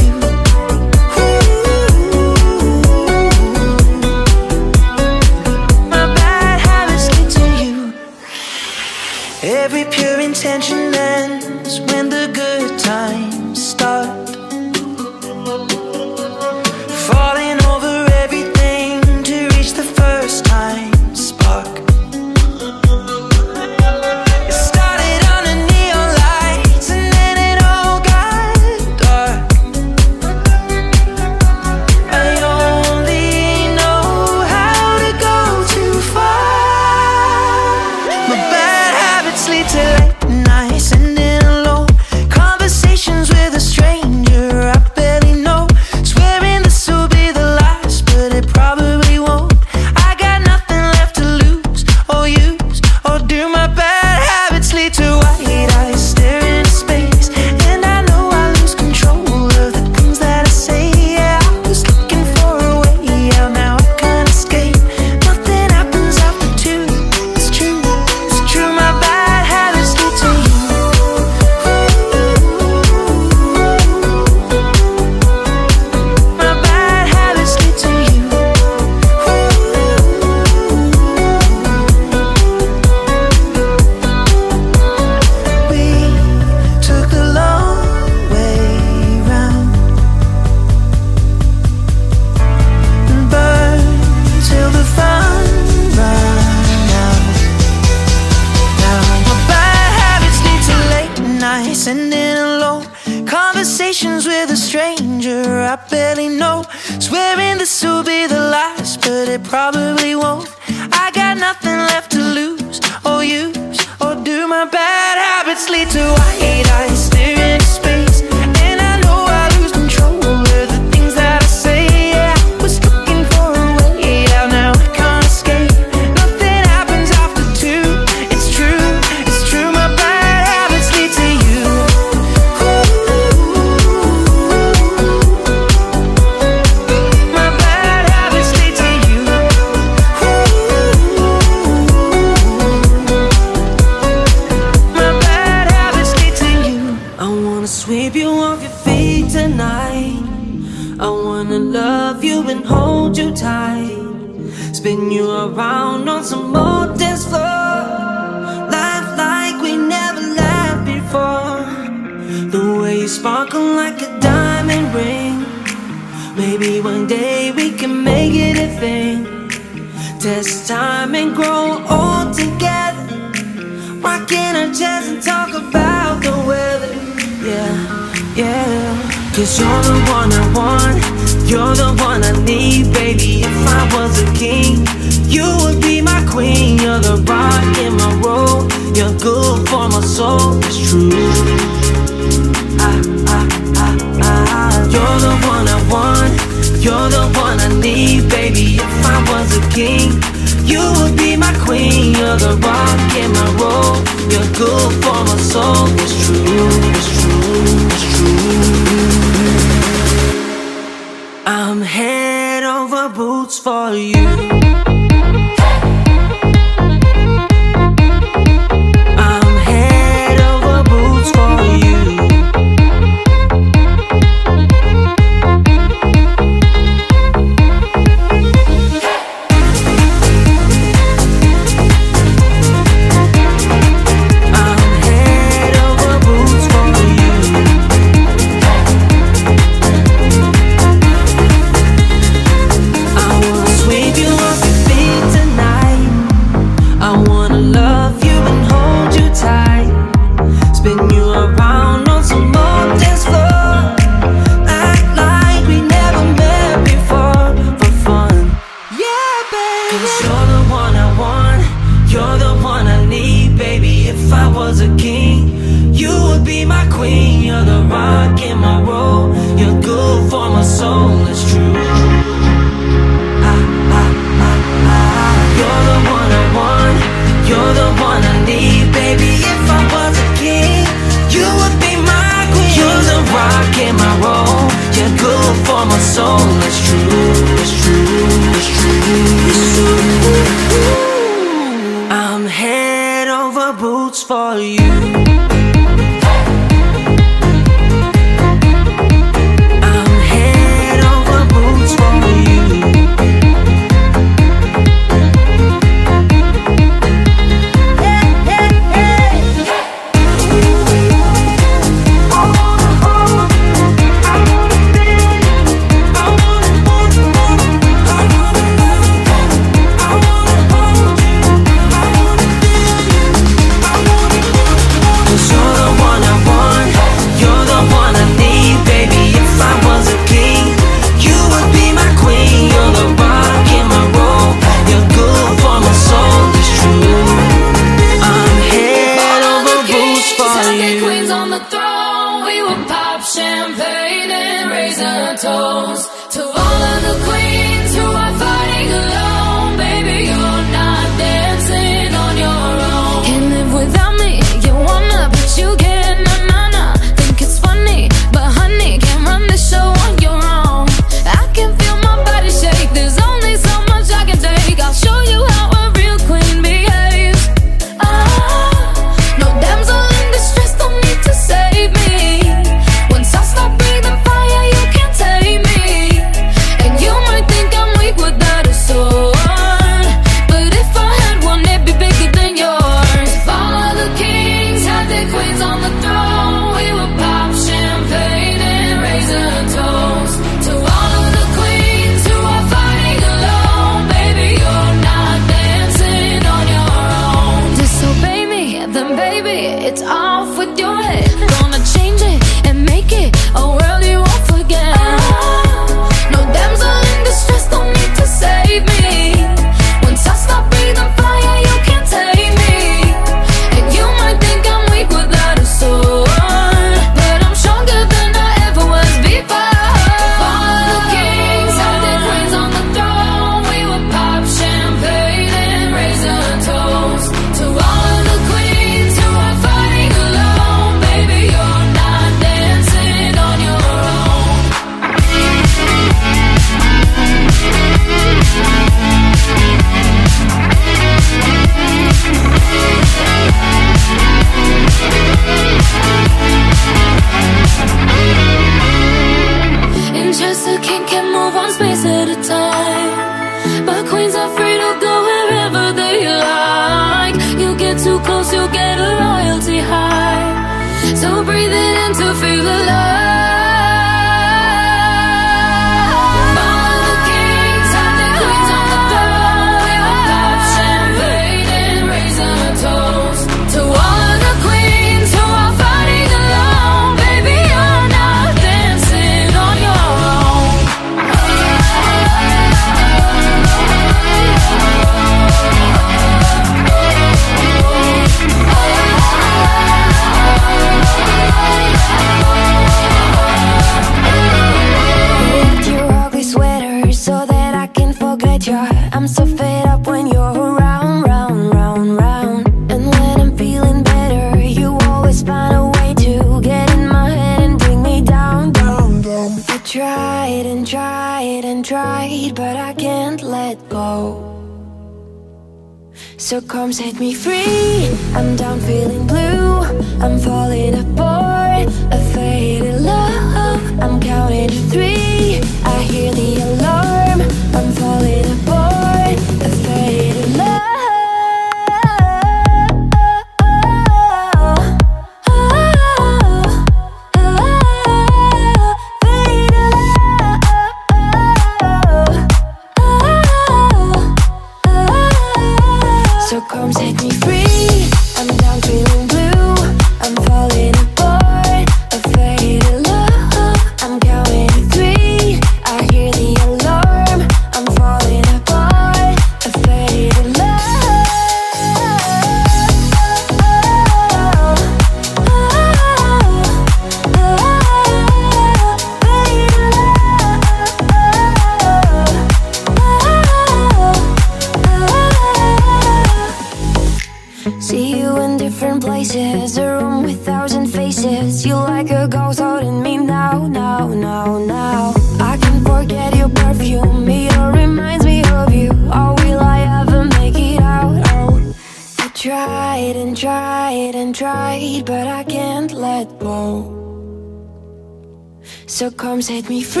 arms me free.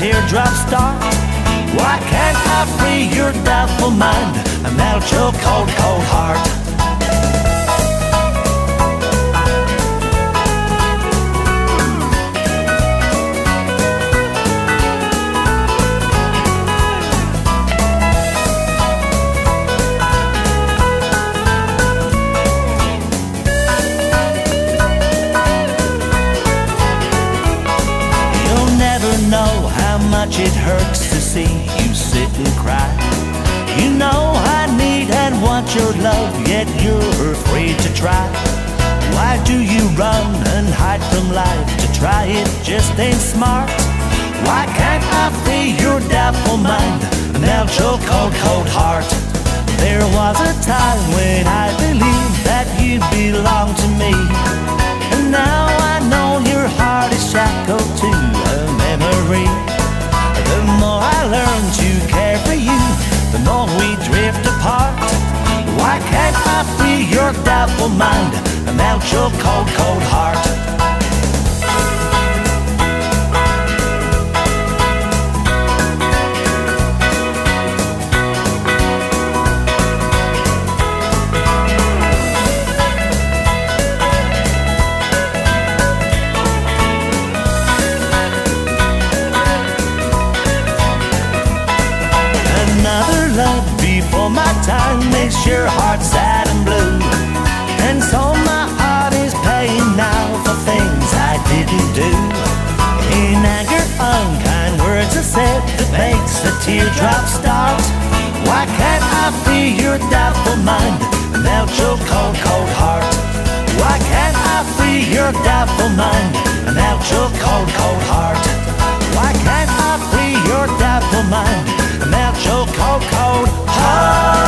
Teardrop star, Why can't I free your doubtful mind and melt your cold, cold heart? your love, yet you're afraid to try. Why do you run and hide from life? To try it just ain't smart. Why can't I free your doubtful mind and melt your cold, cold heart? There was a time when I believed that you belonged to me. And now I know your heart is shackled to a memory. set free your doubtful mind and melt your cold, cold heart. Another love before my time makes your heart sad. teardrops start. Why can't I feel your doubtful mind? And melt your cold, cold heart. Why can't I feel your doubtful mind? And melt your cold, cold heart. Why can't I feel your doubtful mind? And melt your cold, cold heart.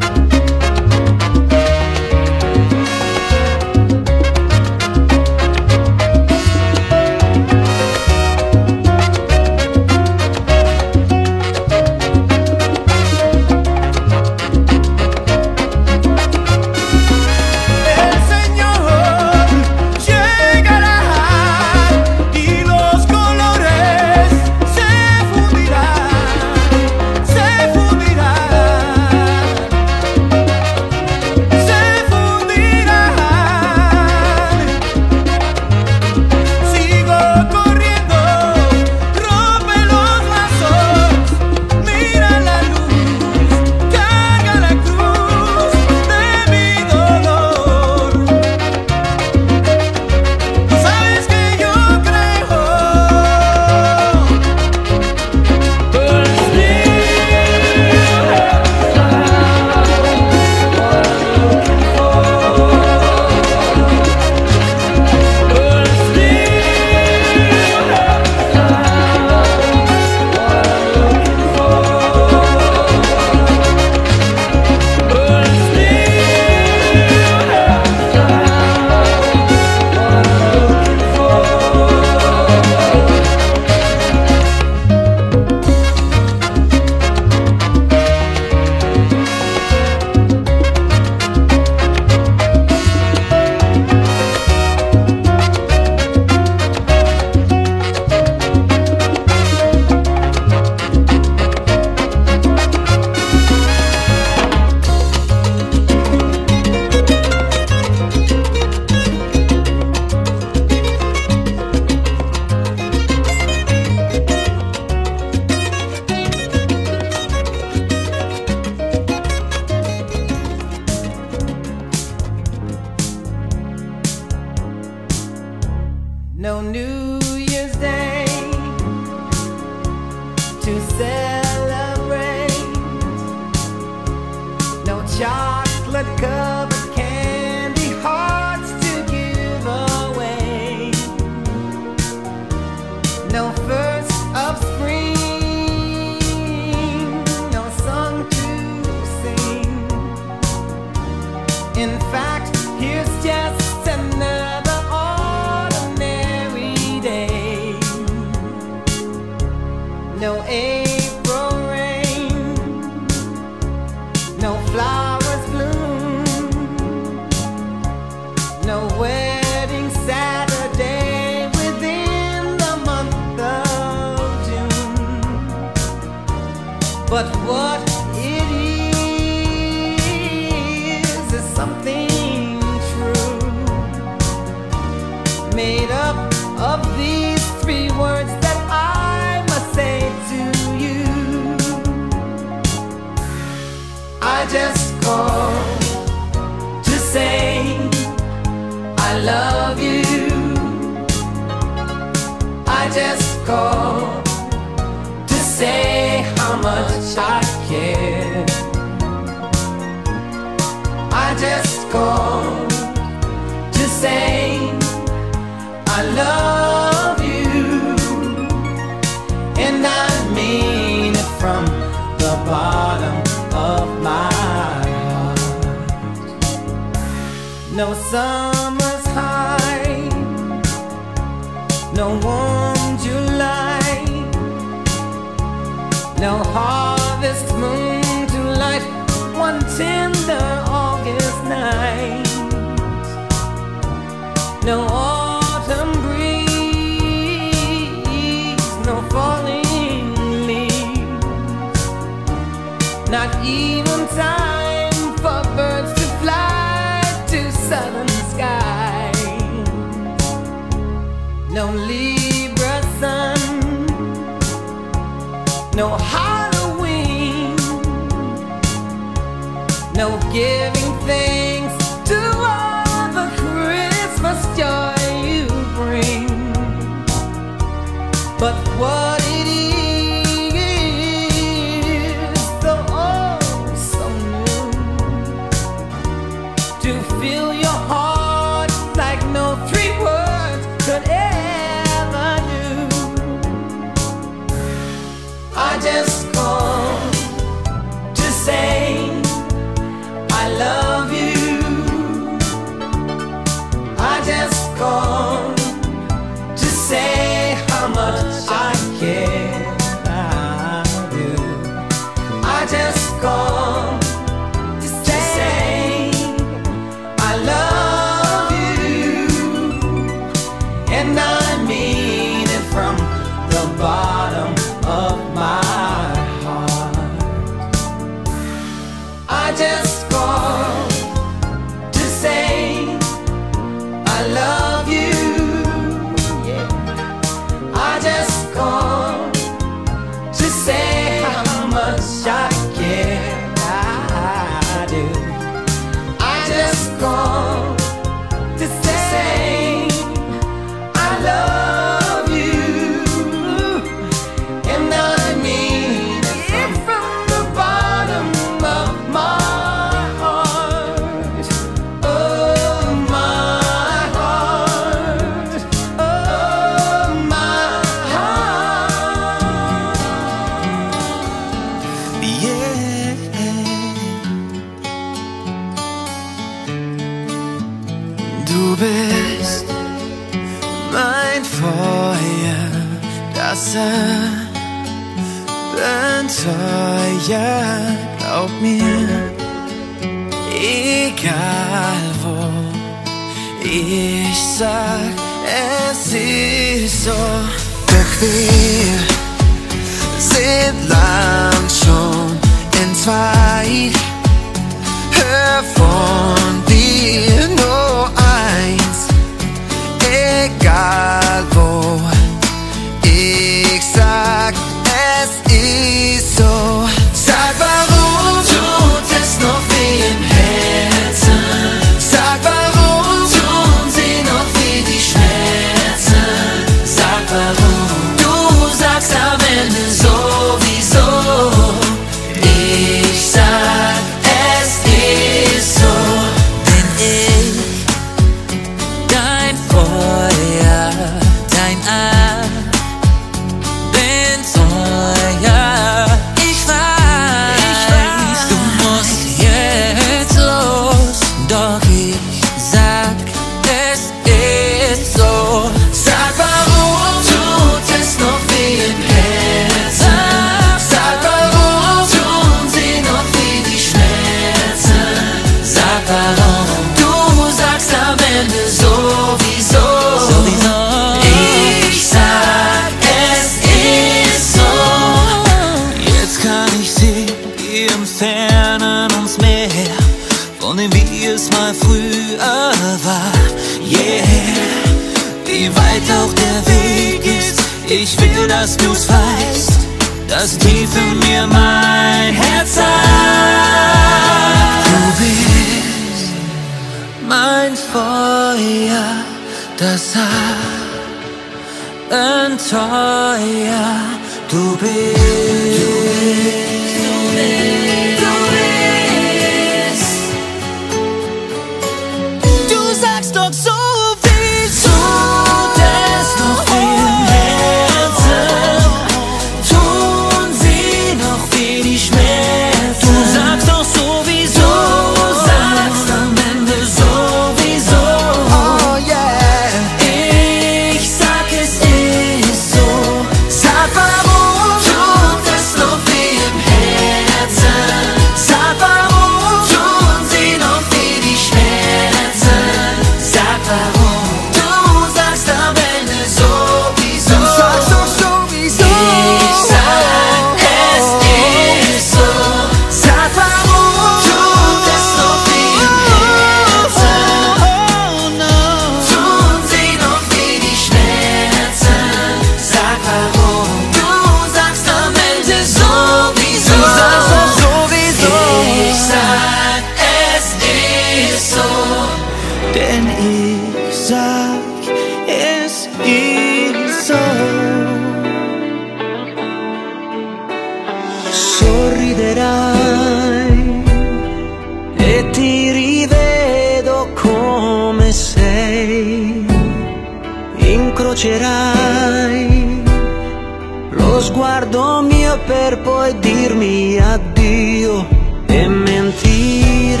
mio per poi dirmi addio e mentirai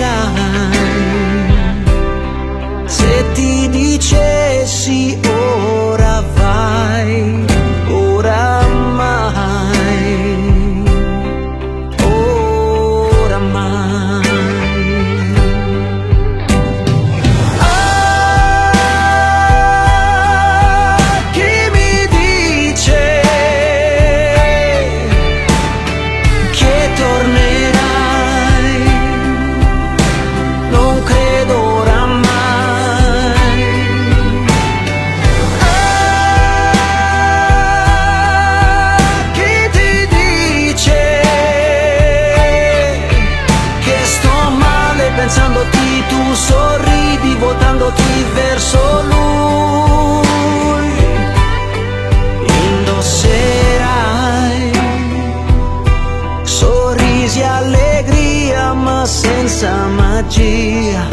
se ti dicessi ora vai partir.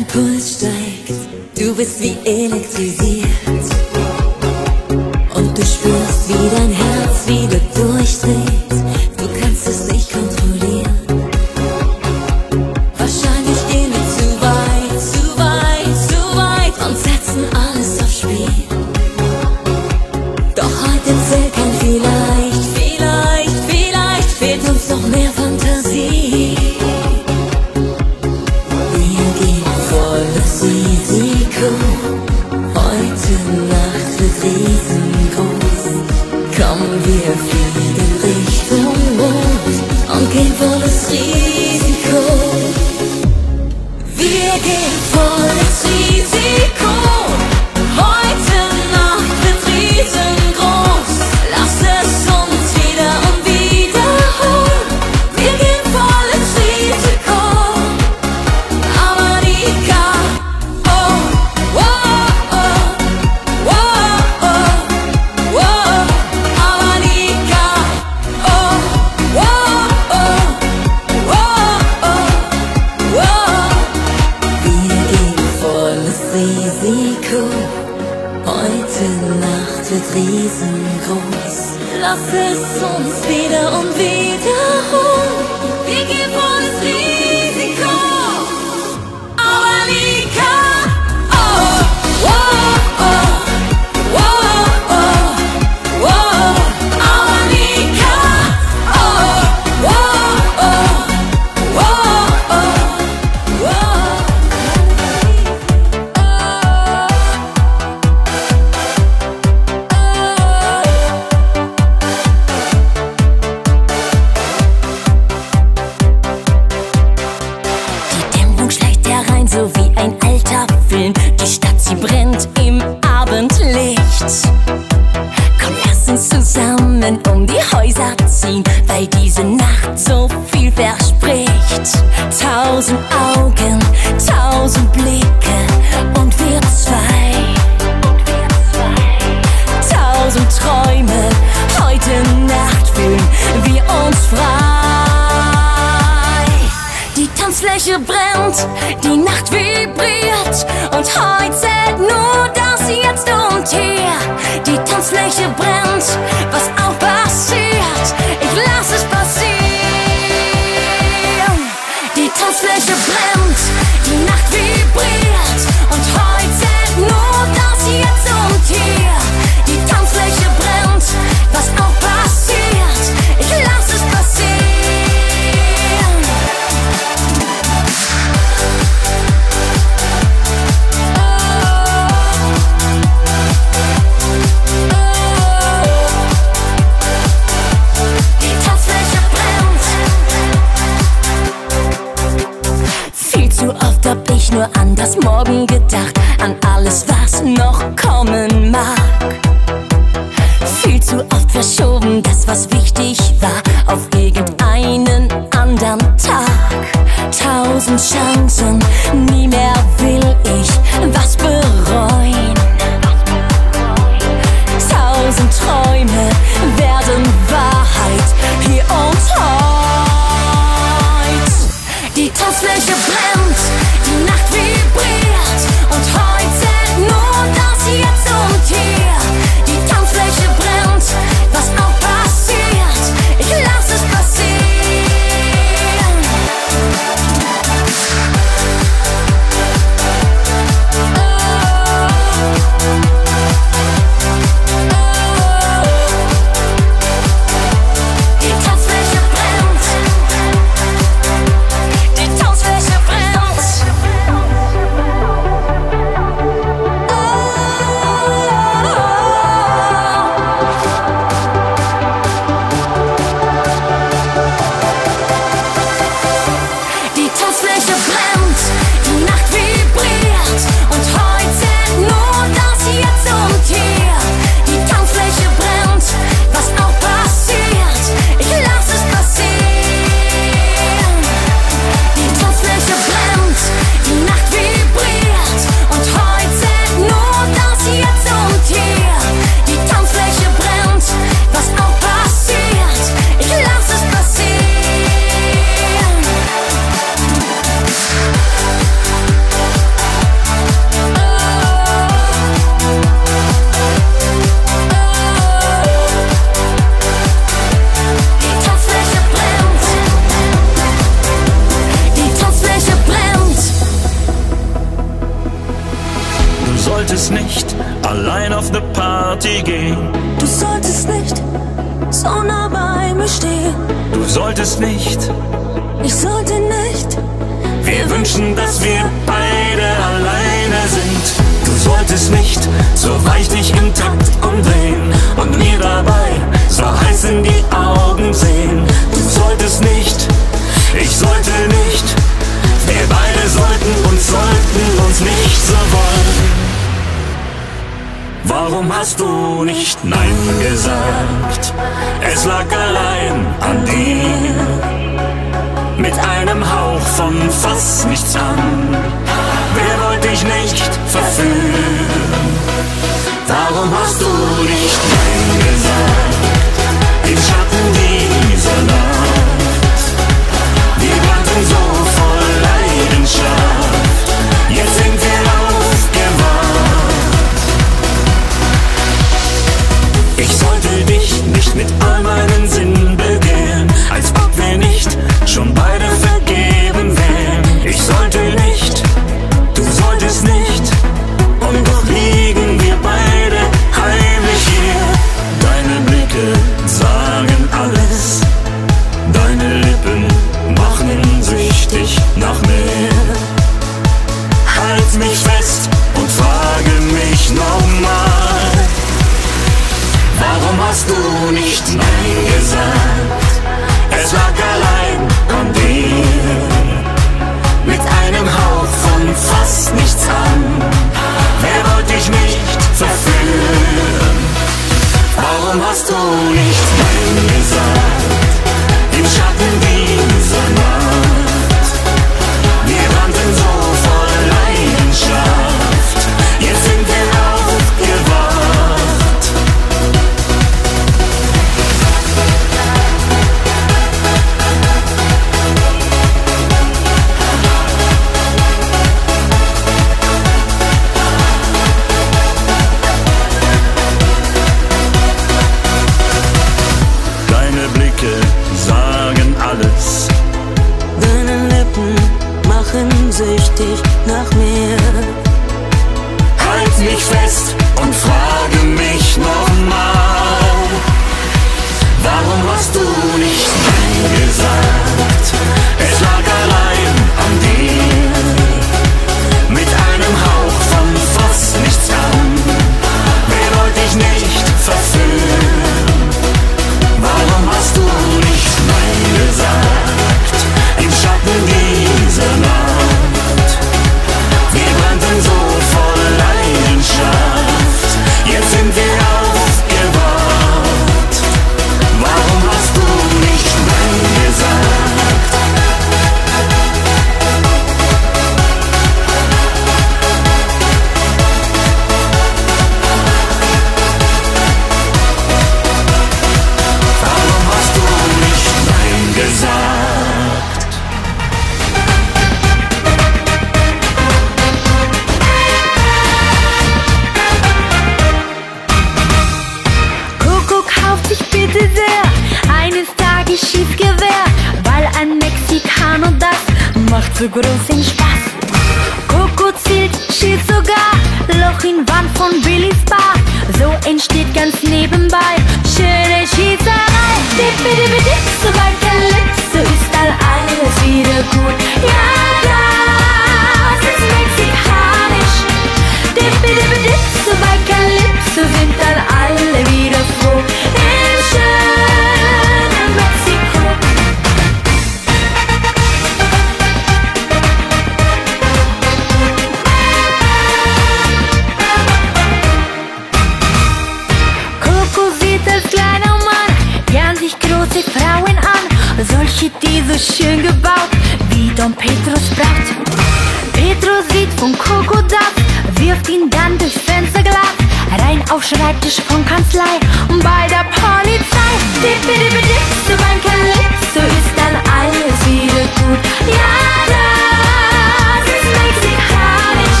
von Krokodab wirft ihn dann durchs Fenster glatt. Rein auf Schreibtisch von Kanzlei und bei der Polizei. Dippe, dippe, dippe, beim Kalypso ist dann alles wieder gut. Ja, das ist mexikanisch.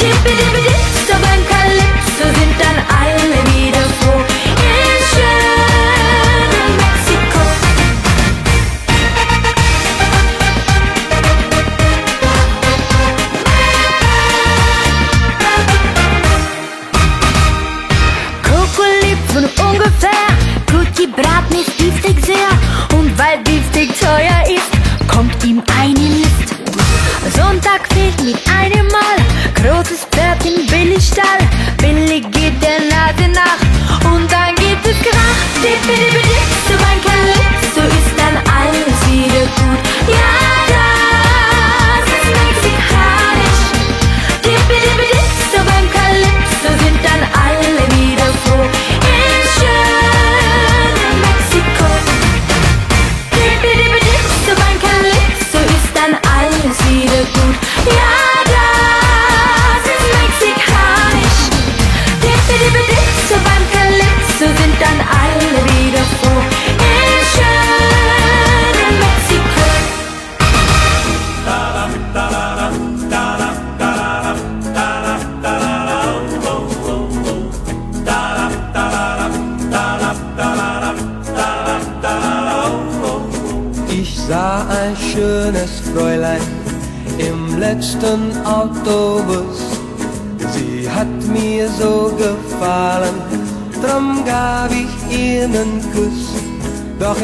Dippe, dippe, dippe, beim Kalypso sind dann alles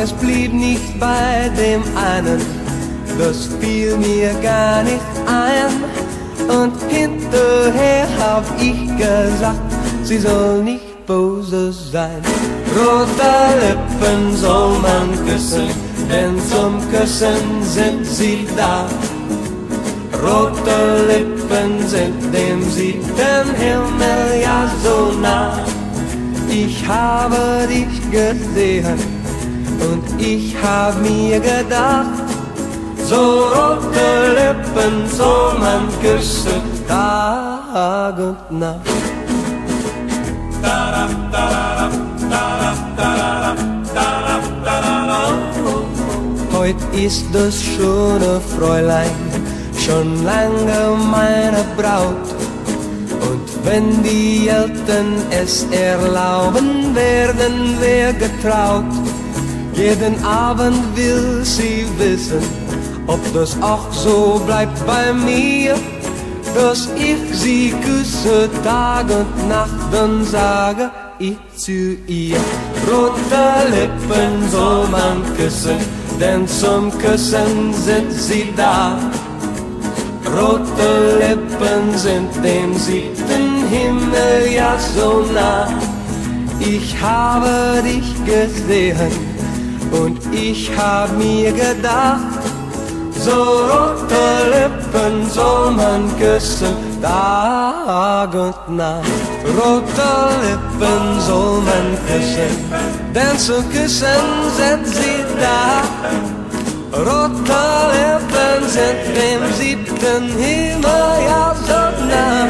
es blieb nicht bei dem einen, das fiel mir gar nicht ein. Und hinterher hab ich gesagt, sie soll nicht böse sein. Rote Lippen soll man küssen, denn zum Küssen sind sie da. Rote Lippen sind dem siebten Himmel ja so nah. Ich habe dich gesehen ich hab mir gedacht, so rote Lippen soll man küssen, Tag und Nacht. Heut ist das schöne Fräulein schon lange meine Braut. Und wenn die Eltern es erlauben, werden wir getraut. Jeden Abend will sie wissen, ob das auch so bleibt bei mir, dass ich sie küsse Tag und Nacht, dann sage ich zu ihr, rote Lippen soll man küssen, denn zum Küssen sind sie da. Rote Lippen sind dem siebten Himmel ja so nah. Ich habe dich gesehen und ich hab mir gedacht, so rote Lippen soll man küssen, Tag und Nacht. Rote Lippen soll man küssen, denn zu küssen sind sie da. Rote Lippen sind dem siebten Himmel ja so nah.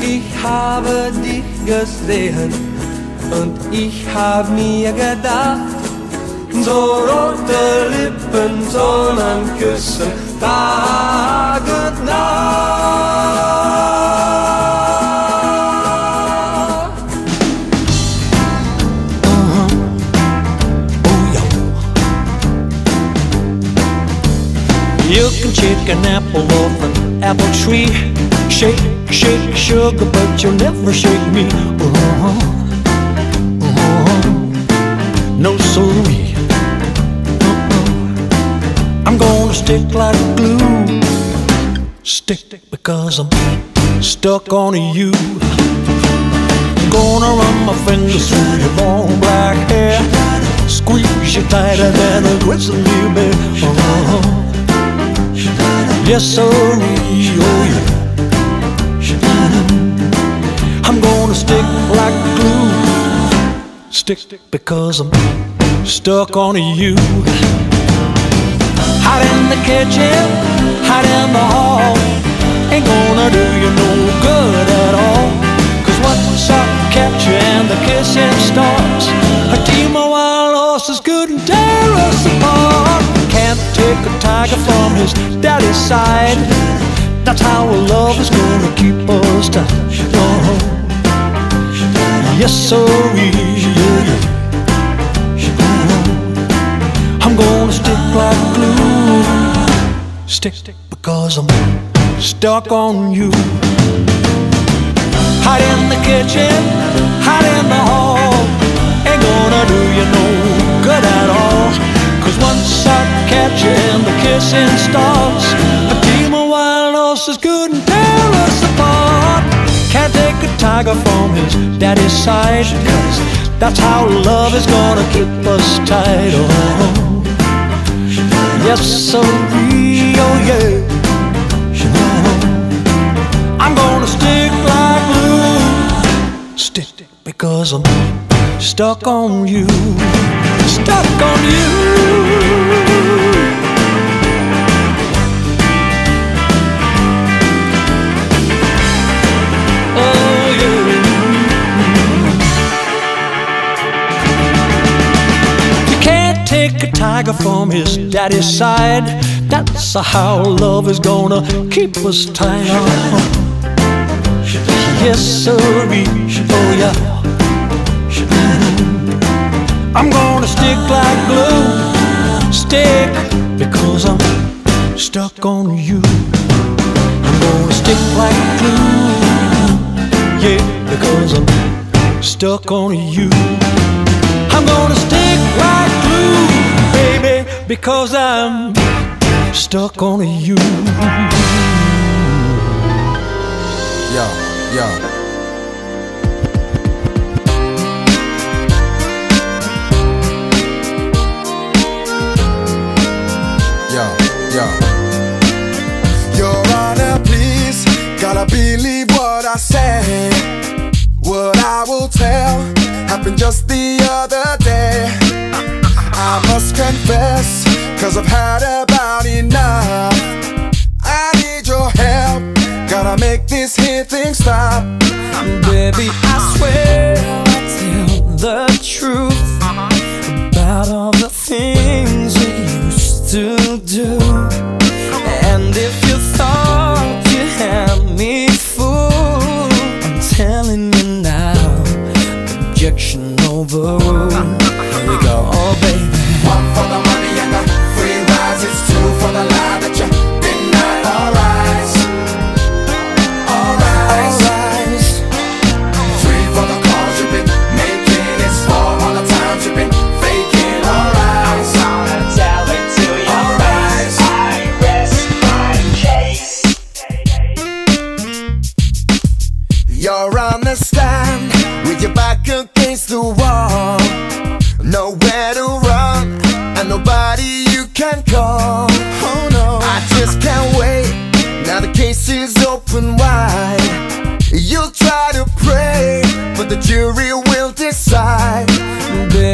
Ich habe dich gesehen und ich hab mir gedacht, so rote Lippen soll man küssen, Tag und Nacht. You can shake an apple off an apple tree. Shake, shake sugar, but you'll never shake me. Uh-huh. Uh-huh. No sorry. Stick like glue. Stick because I'm stuck on you. Gonna run my fingers through your long black hair. Squeeze you tighter than a grizzly bear. Uh-huh. Yes, sir, oh yeah. I'm gonna stick like glue. Stick because I'm stuck on you. Hot in the kitchen, hot in the hall. Ain't gonna do you no good at all. Cause I catch you and the kissing starts, a team of wild horses couldn't tear us apart. Can't take a tiger from his daddy's side. That's how a love is gonna keep us tight. Oh, yes, yeah, yeah. I'm gonna stick like. Stick because I'm stuck on you. Hot in the kitchen, hot in the hall. Ain't gonna do you no good at all. Cause once I catch you and the kissing starts, a team of wild horses couldn't tear us apart. Can't take a tiger from his daddy's side. Cause that's how love is gonna keep us tight. Oh. Yes, so oh yeah. I'm gonna stick like glue. Stick because I'm stuck on you. Stuck on you. Tiger from his daddy's side. That's how love is gonna keep us tight. Yes, sir. Oh yeah. I'm gonna stick like glue. Stick because I'm stuck on you. I'm gonna stick like glue. Yeah, because I'm stuck on you. I'm gonna stick like glue, because I'm stuck on you. Yo, yo. Yo, yo. Your Honor, please, gotta believe what I say. What I will tell happened just the other day. I must confess, cause I've had about enough. I need your help, gotta make this here thing stop. Baby, I swear I'll tell the truth about all the things we used to do. And if you thought you had me fooled, I'm telling you now, objection overruled.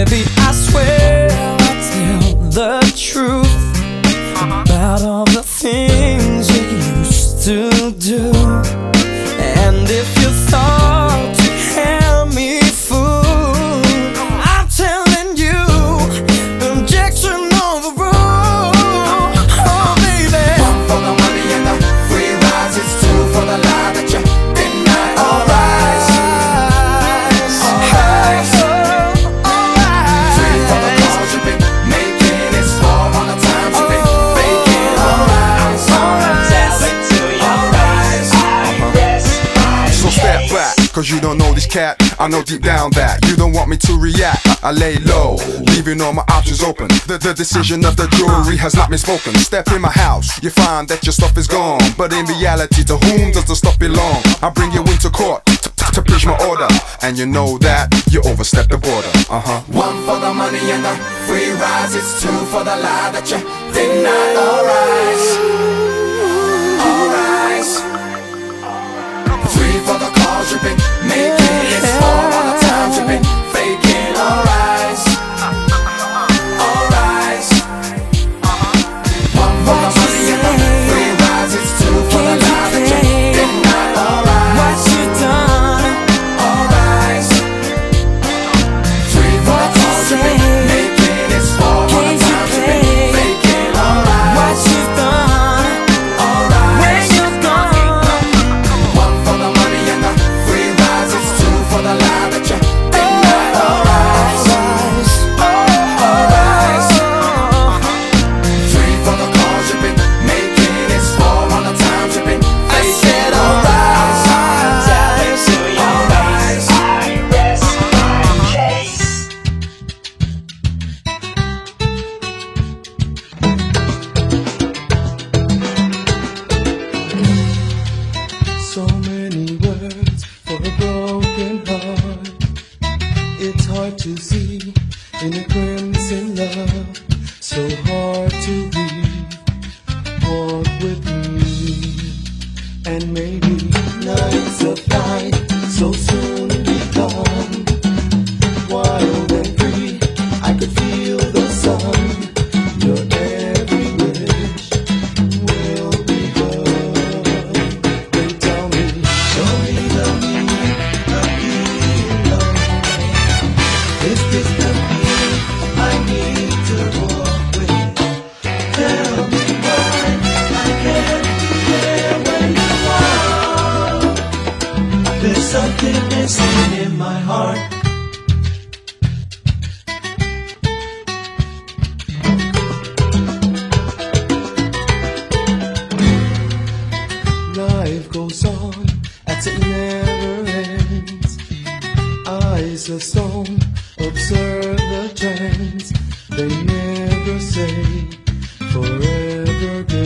me I know deep down that you don't want me to react. I lay low, leaving all my options open. The, the decision of the jury has not been spoken. Step in my house, you find that your stuff is gone. But in reality, to whom does the stuff belong? I bring you into court to preach my order. And you know that you overstepped the border. Uh huh. One for the money and the free rides, it's two for the lie that you. Alright, alright. the car dripping Making it slow while the time dripping fly. Something missing in my heart. Life goes on as it never ends. Eyes of stone observe the trends. They never say forever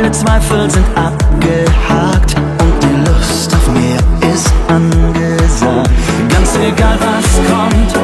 Alle Zweifel sind abgehakt und die Lust auf mehr ist angesagt. Ganz egal was kommt.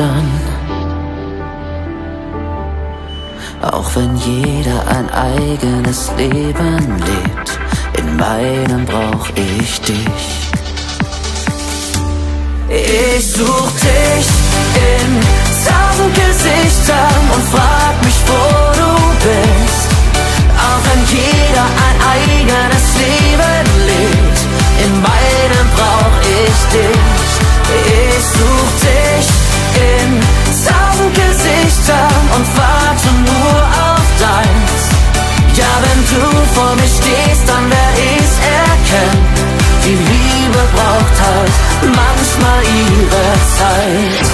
Gesichtern. Auch wenn jeder ein eigenes Leben lebt, in meinem brauch ich dich. Ich such dich in tausend Gesichtern und frag mich, wo du bist. Auch wenn jeder ein eigenes Leben lebt, in meinem brauch ich dich. Ich such dich und warte nur auf deins. Ja, wenn du vor mir stehst, dann werd ich's erkennen. Die Liebe braucht halt manchmal ihre Zeit.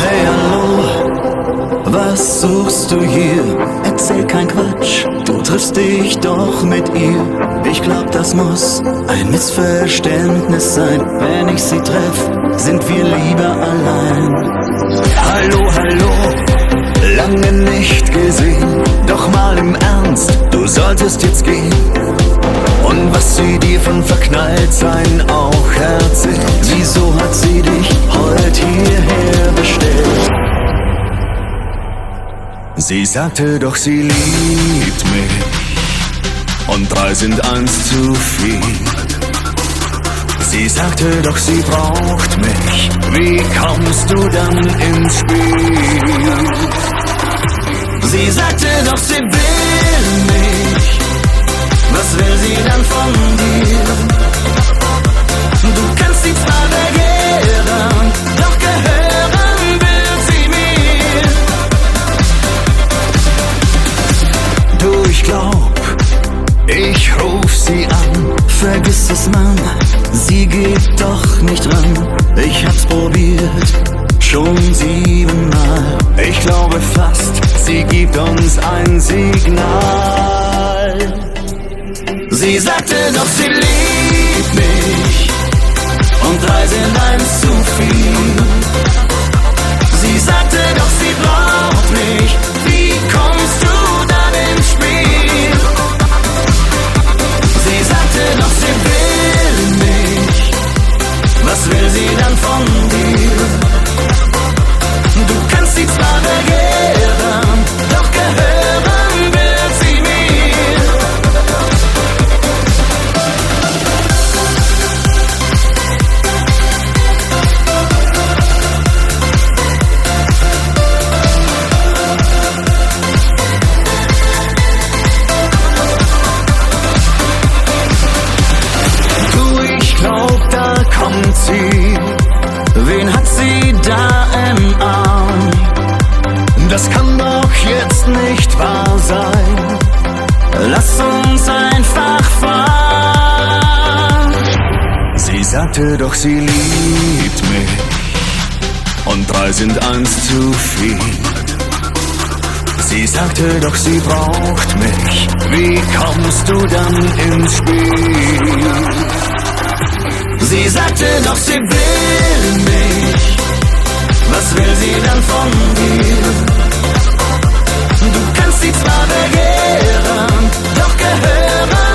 Hey, hallo, was suchst du hier? Triffst dich doch mit ihr. Ich glaub, das muss ein Missverständnis sein. Wenn ich sie treff, sind wir lieber allein. Hallo, hallo, lange nicht gesehen. Doch mal im Ernst, du solltest jetzt gehen. Und was sie dir von Verknalltsein auch erzählt. Wieso hat sie dich heute hierher Sie sagte doch, sie liebt mich. Und drei sind eins zu viel. Sie sagte doch, sie braucht mich. Wie kommst du dann ins Spiel? Sie sagte doch, sie will mich. Was will sie dann von dir? Du kannst sie zwar glaub, ich ruf sie an. Vergiss es, Mann, sie geht doch nicht ran. Ich hab's probiert, schon siebenmal. Ich glaube fast, sie gibt uns ein Signal. Sie sagte doch, sie liebt mich. Und drei sind eins zu viel. Sie sagte doch, sie braucht mich. Will sie dann von dir? Du kannst sie zwar begehren, Seite, doch sie liebt mich. Und drei sind eins zu viel. Sie sagte, doch sie braucht mich. Wie kommst du dann ins Spiel? Sie sagte, doch sie will mich. Was will sie dann von dir? Du kannst sie zwar begehren, doch gehören.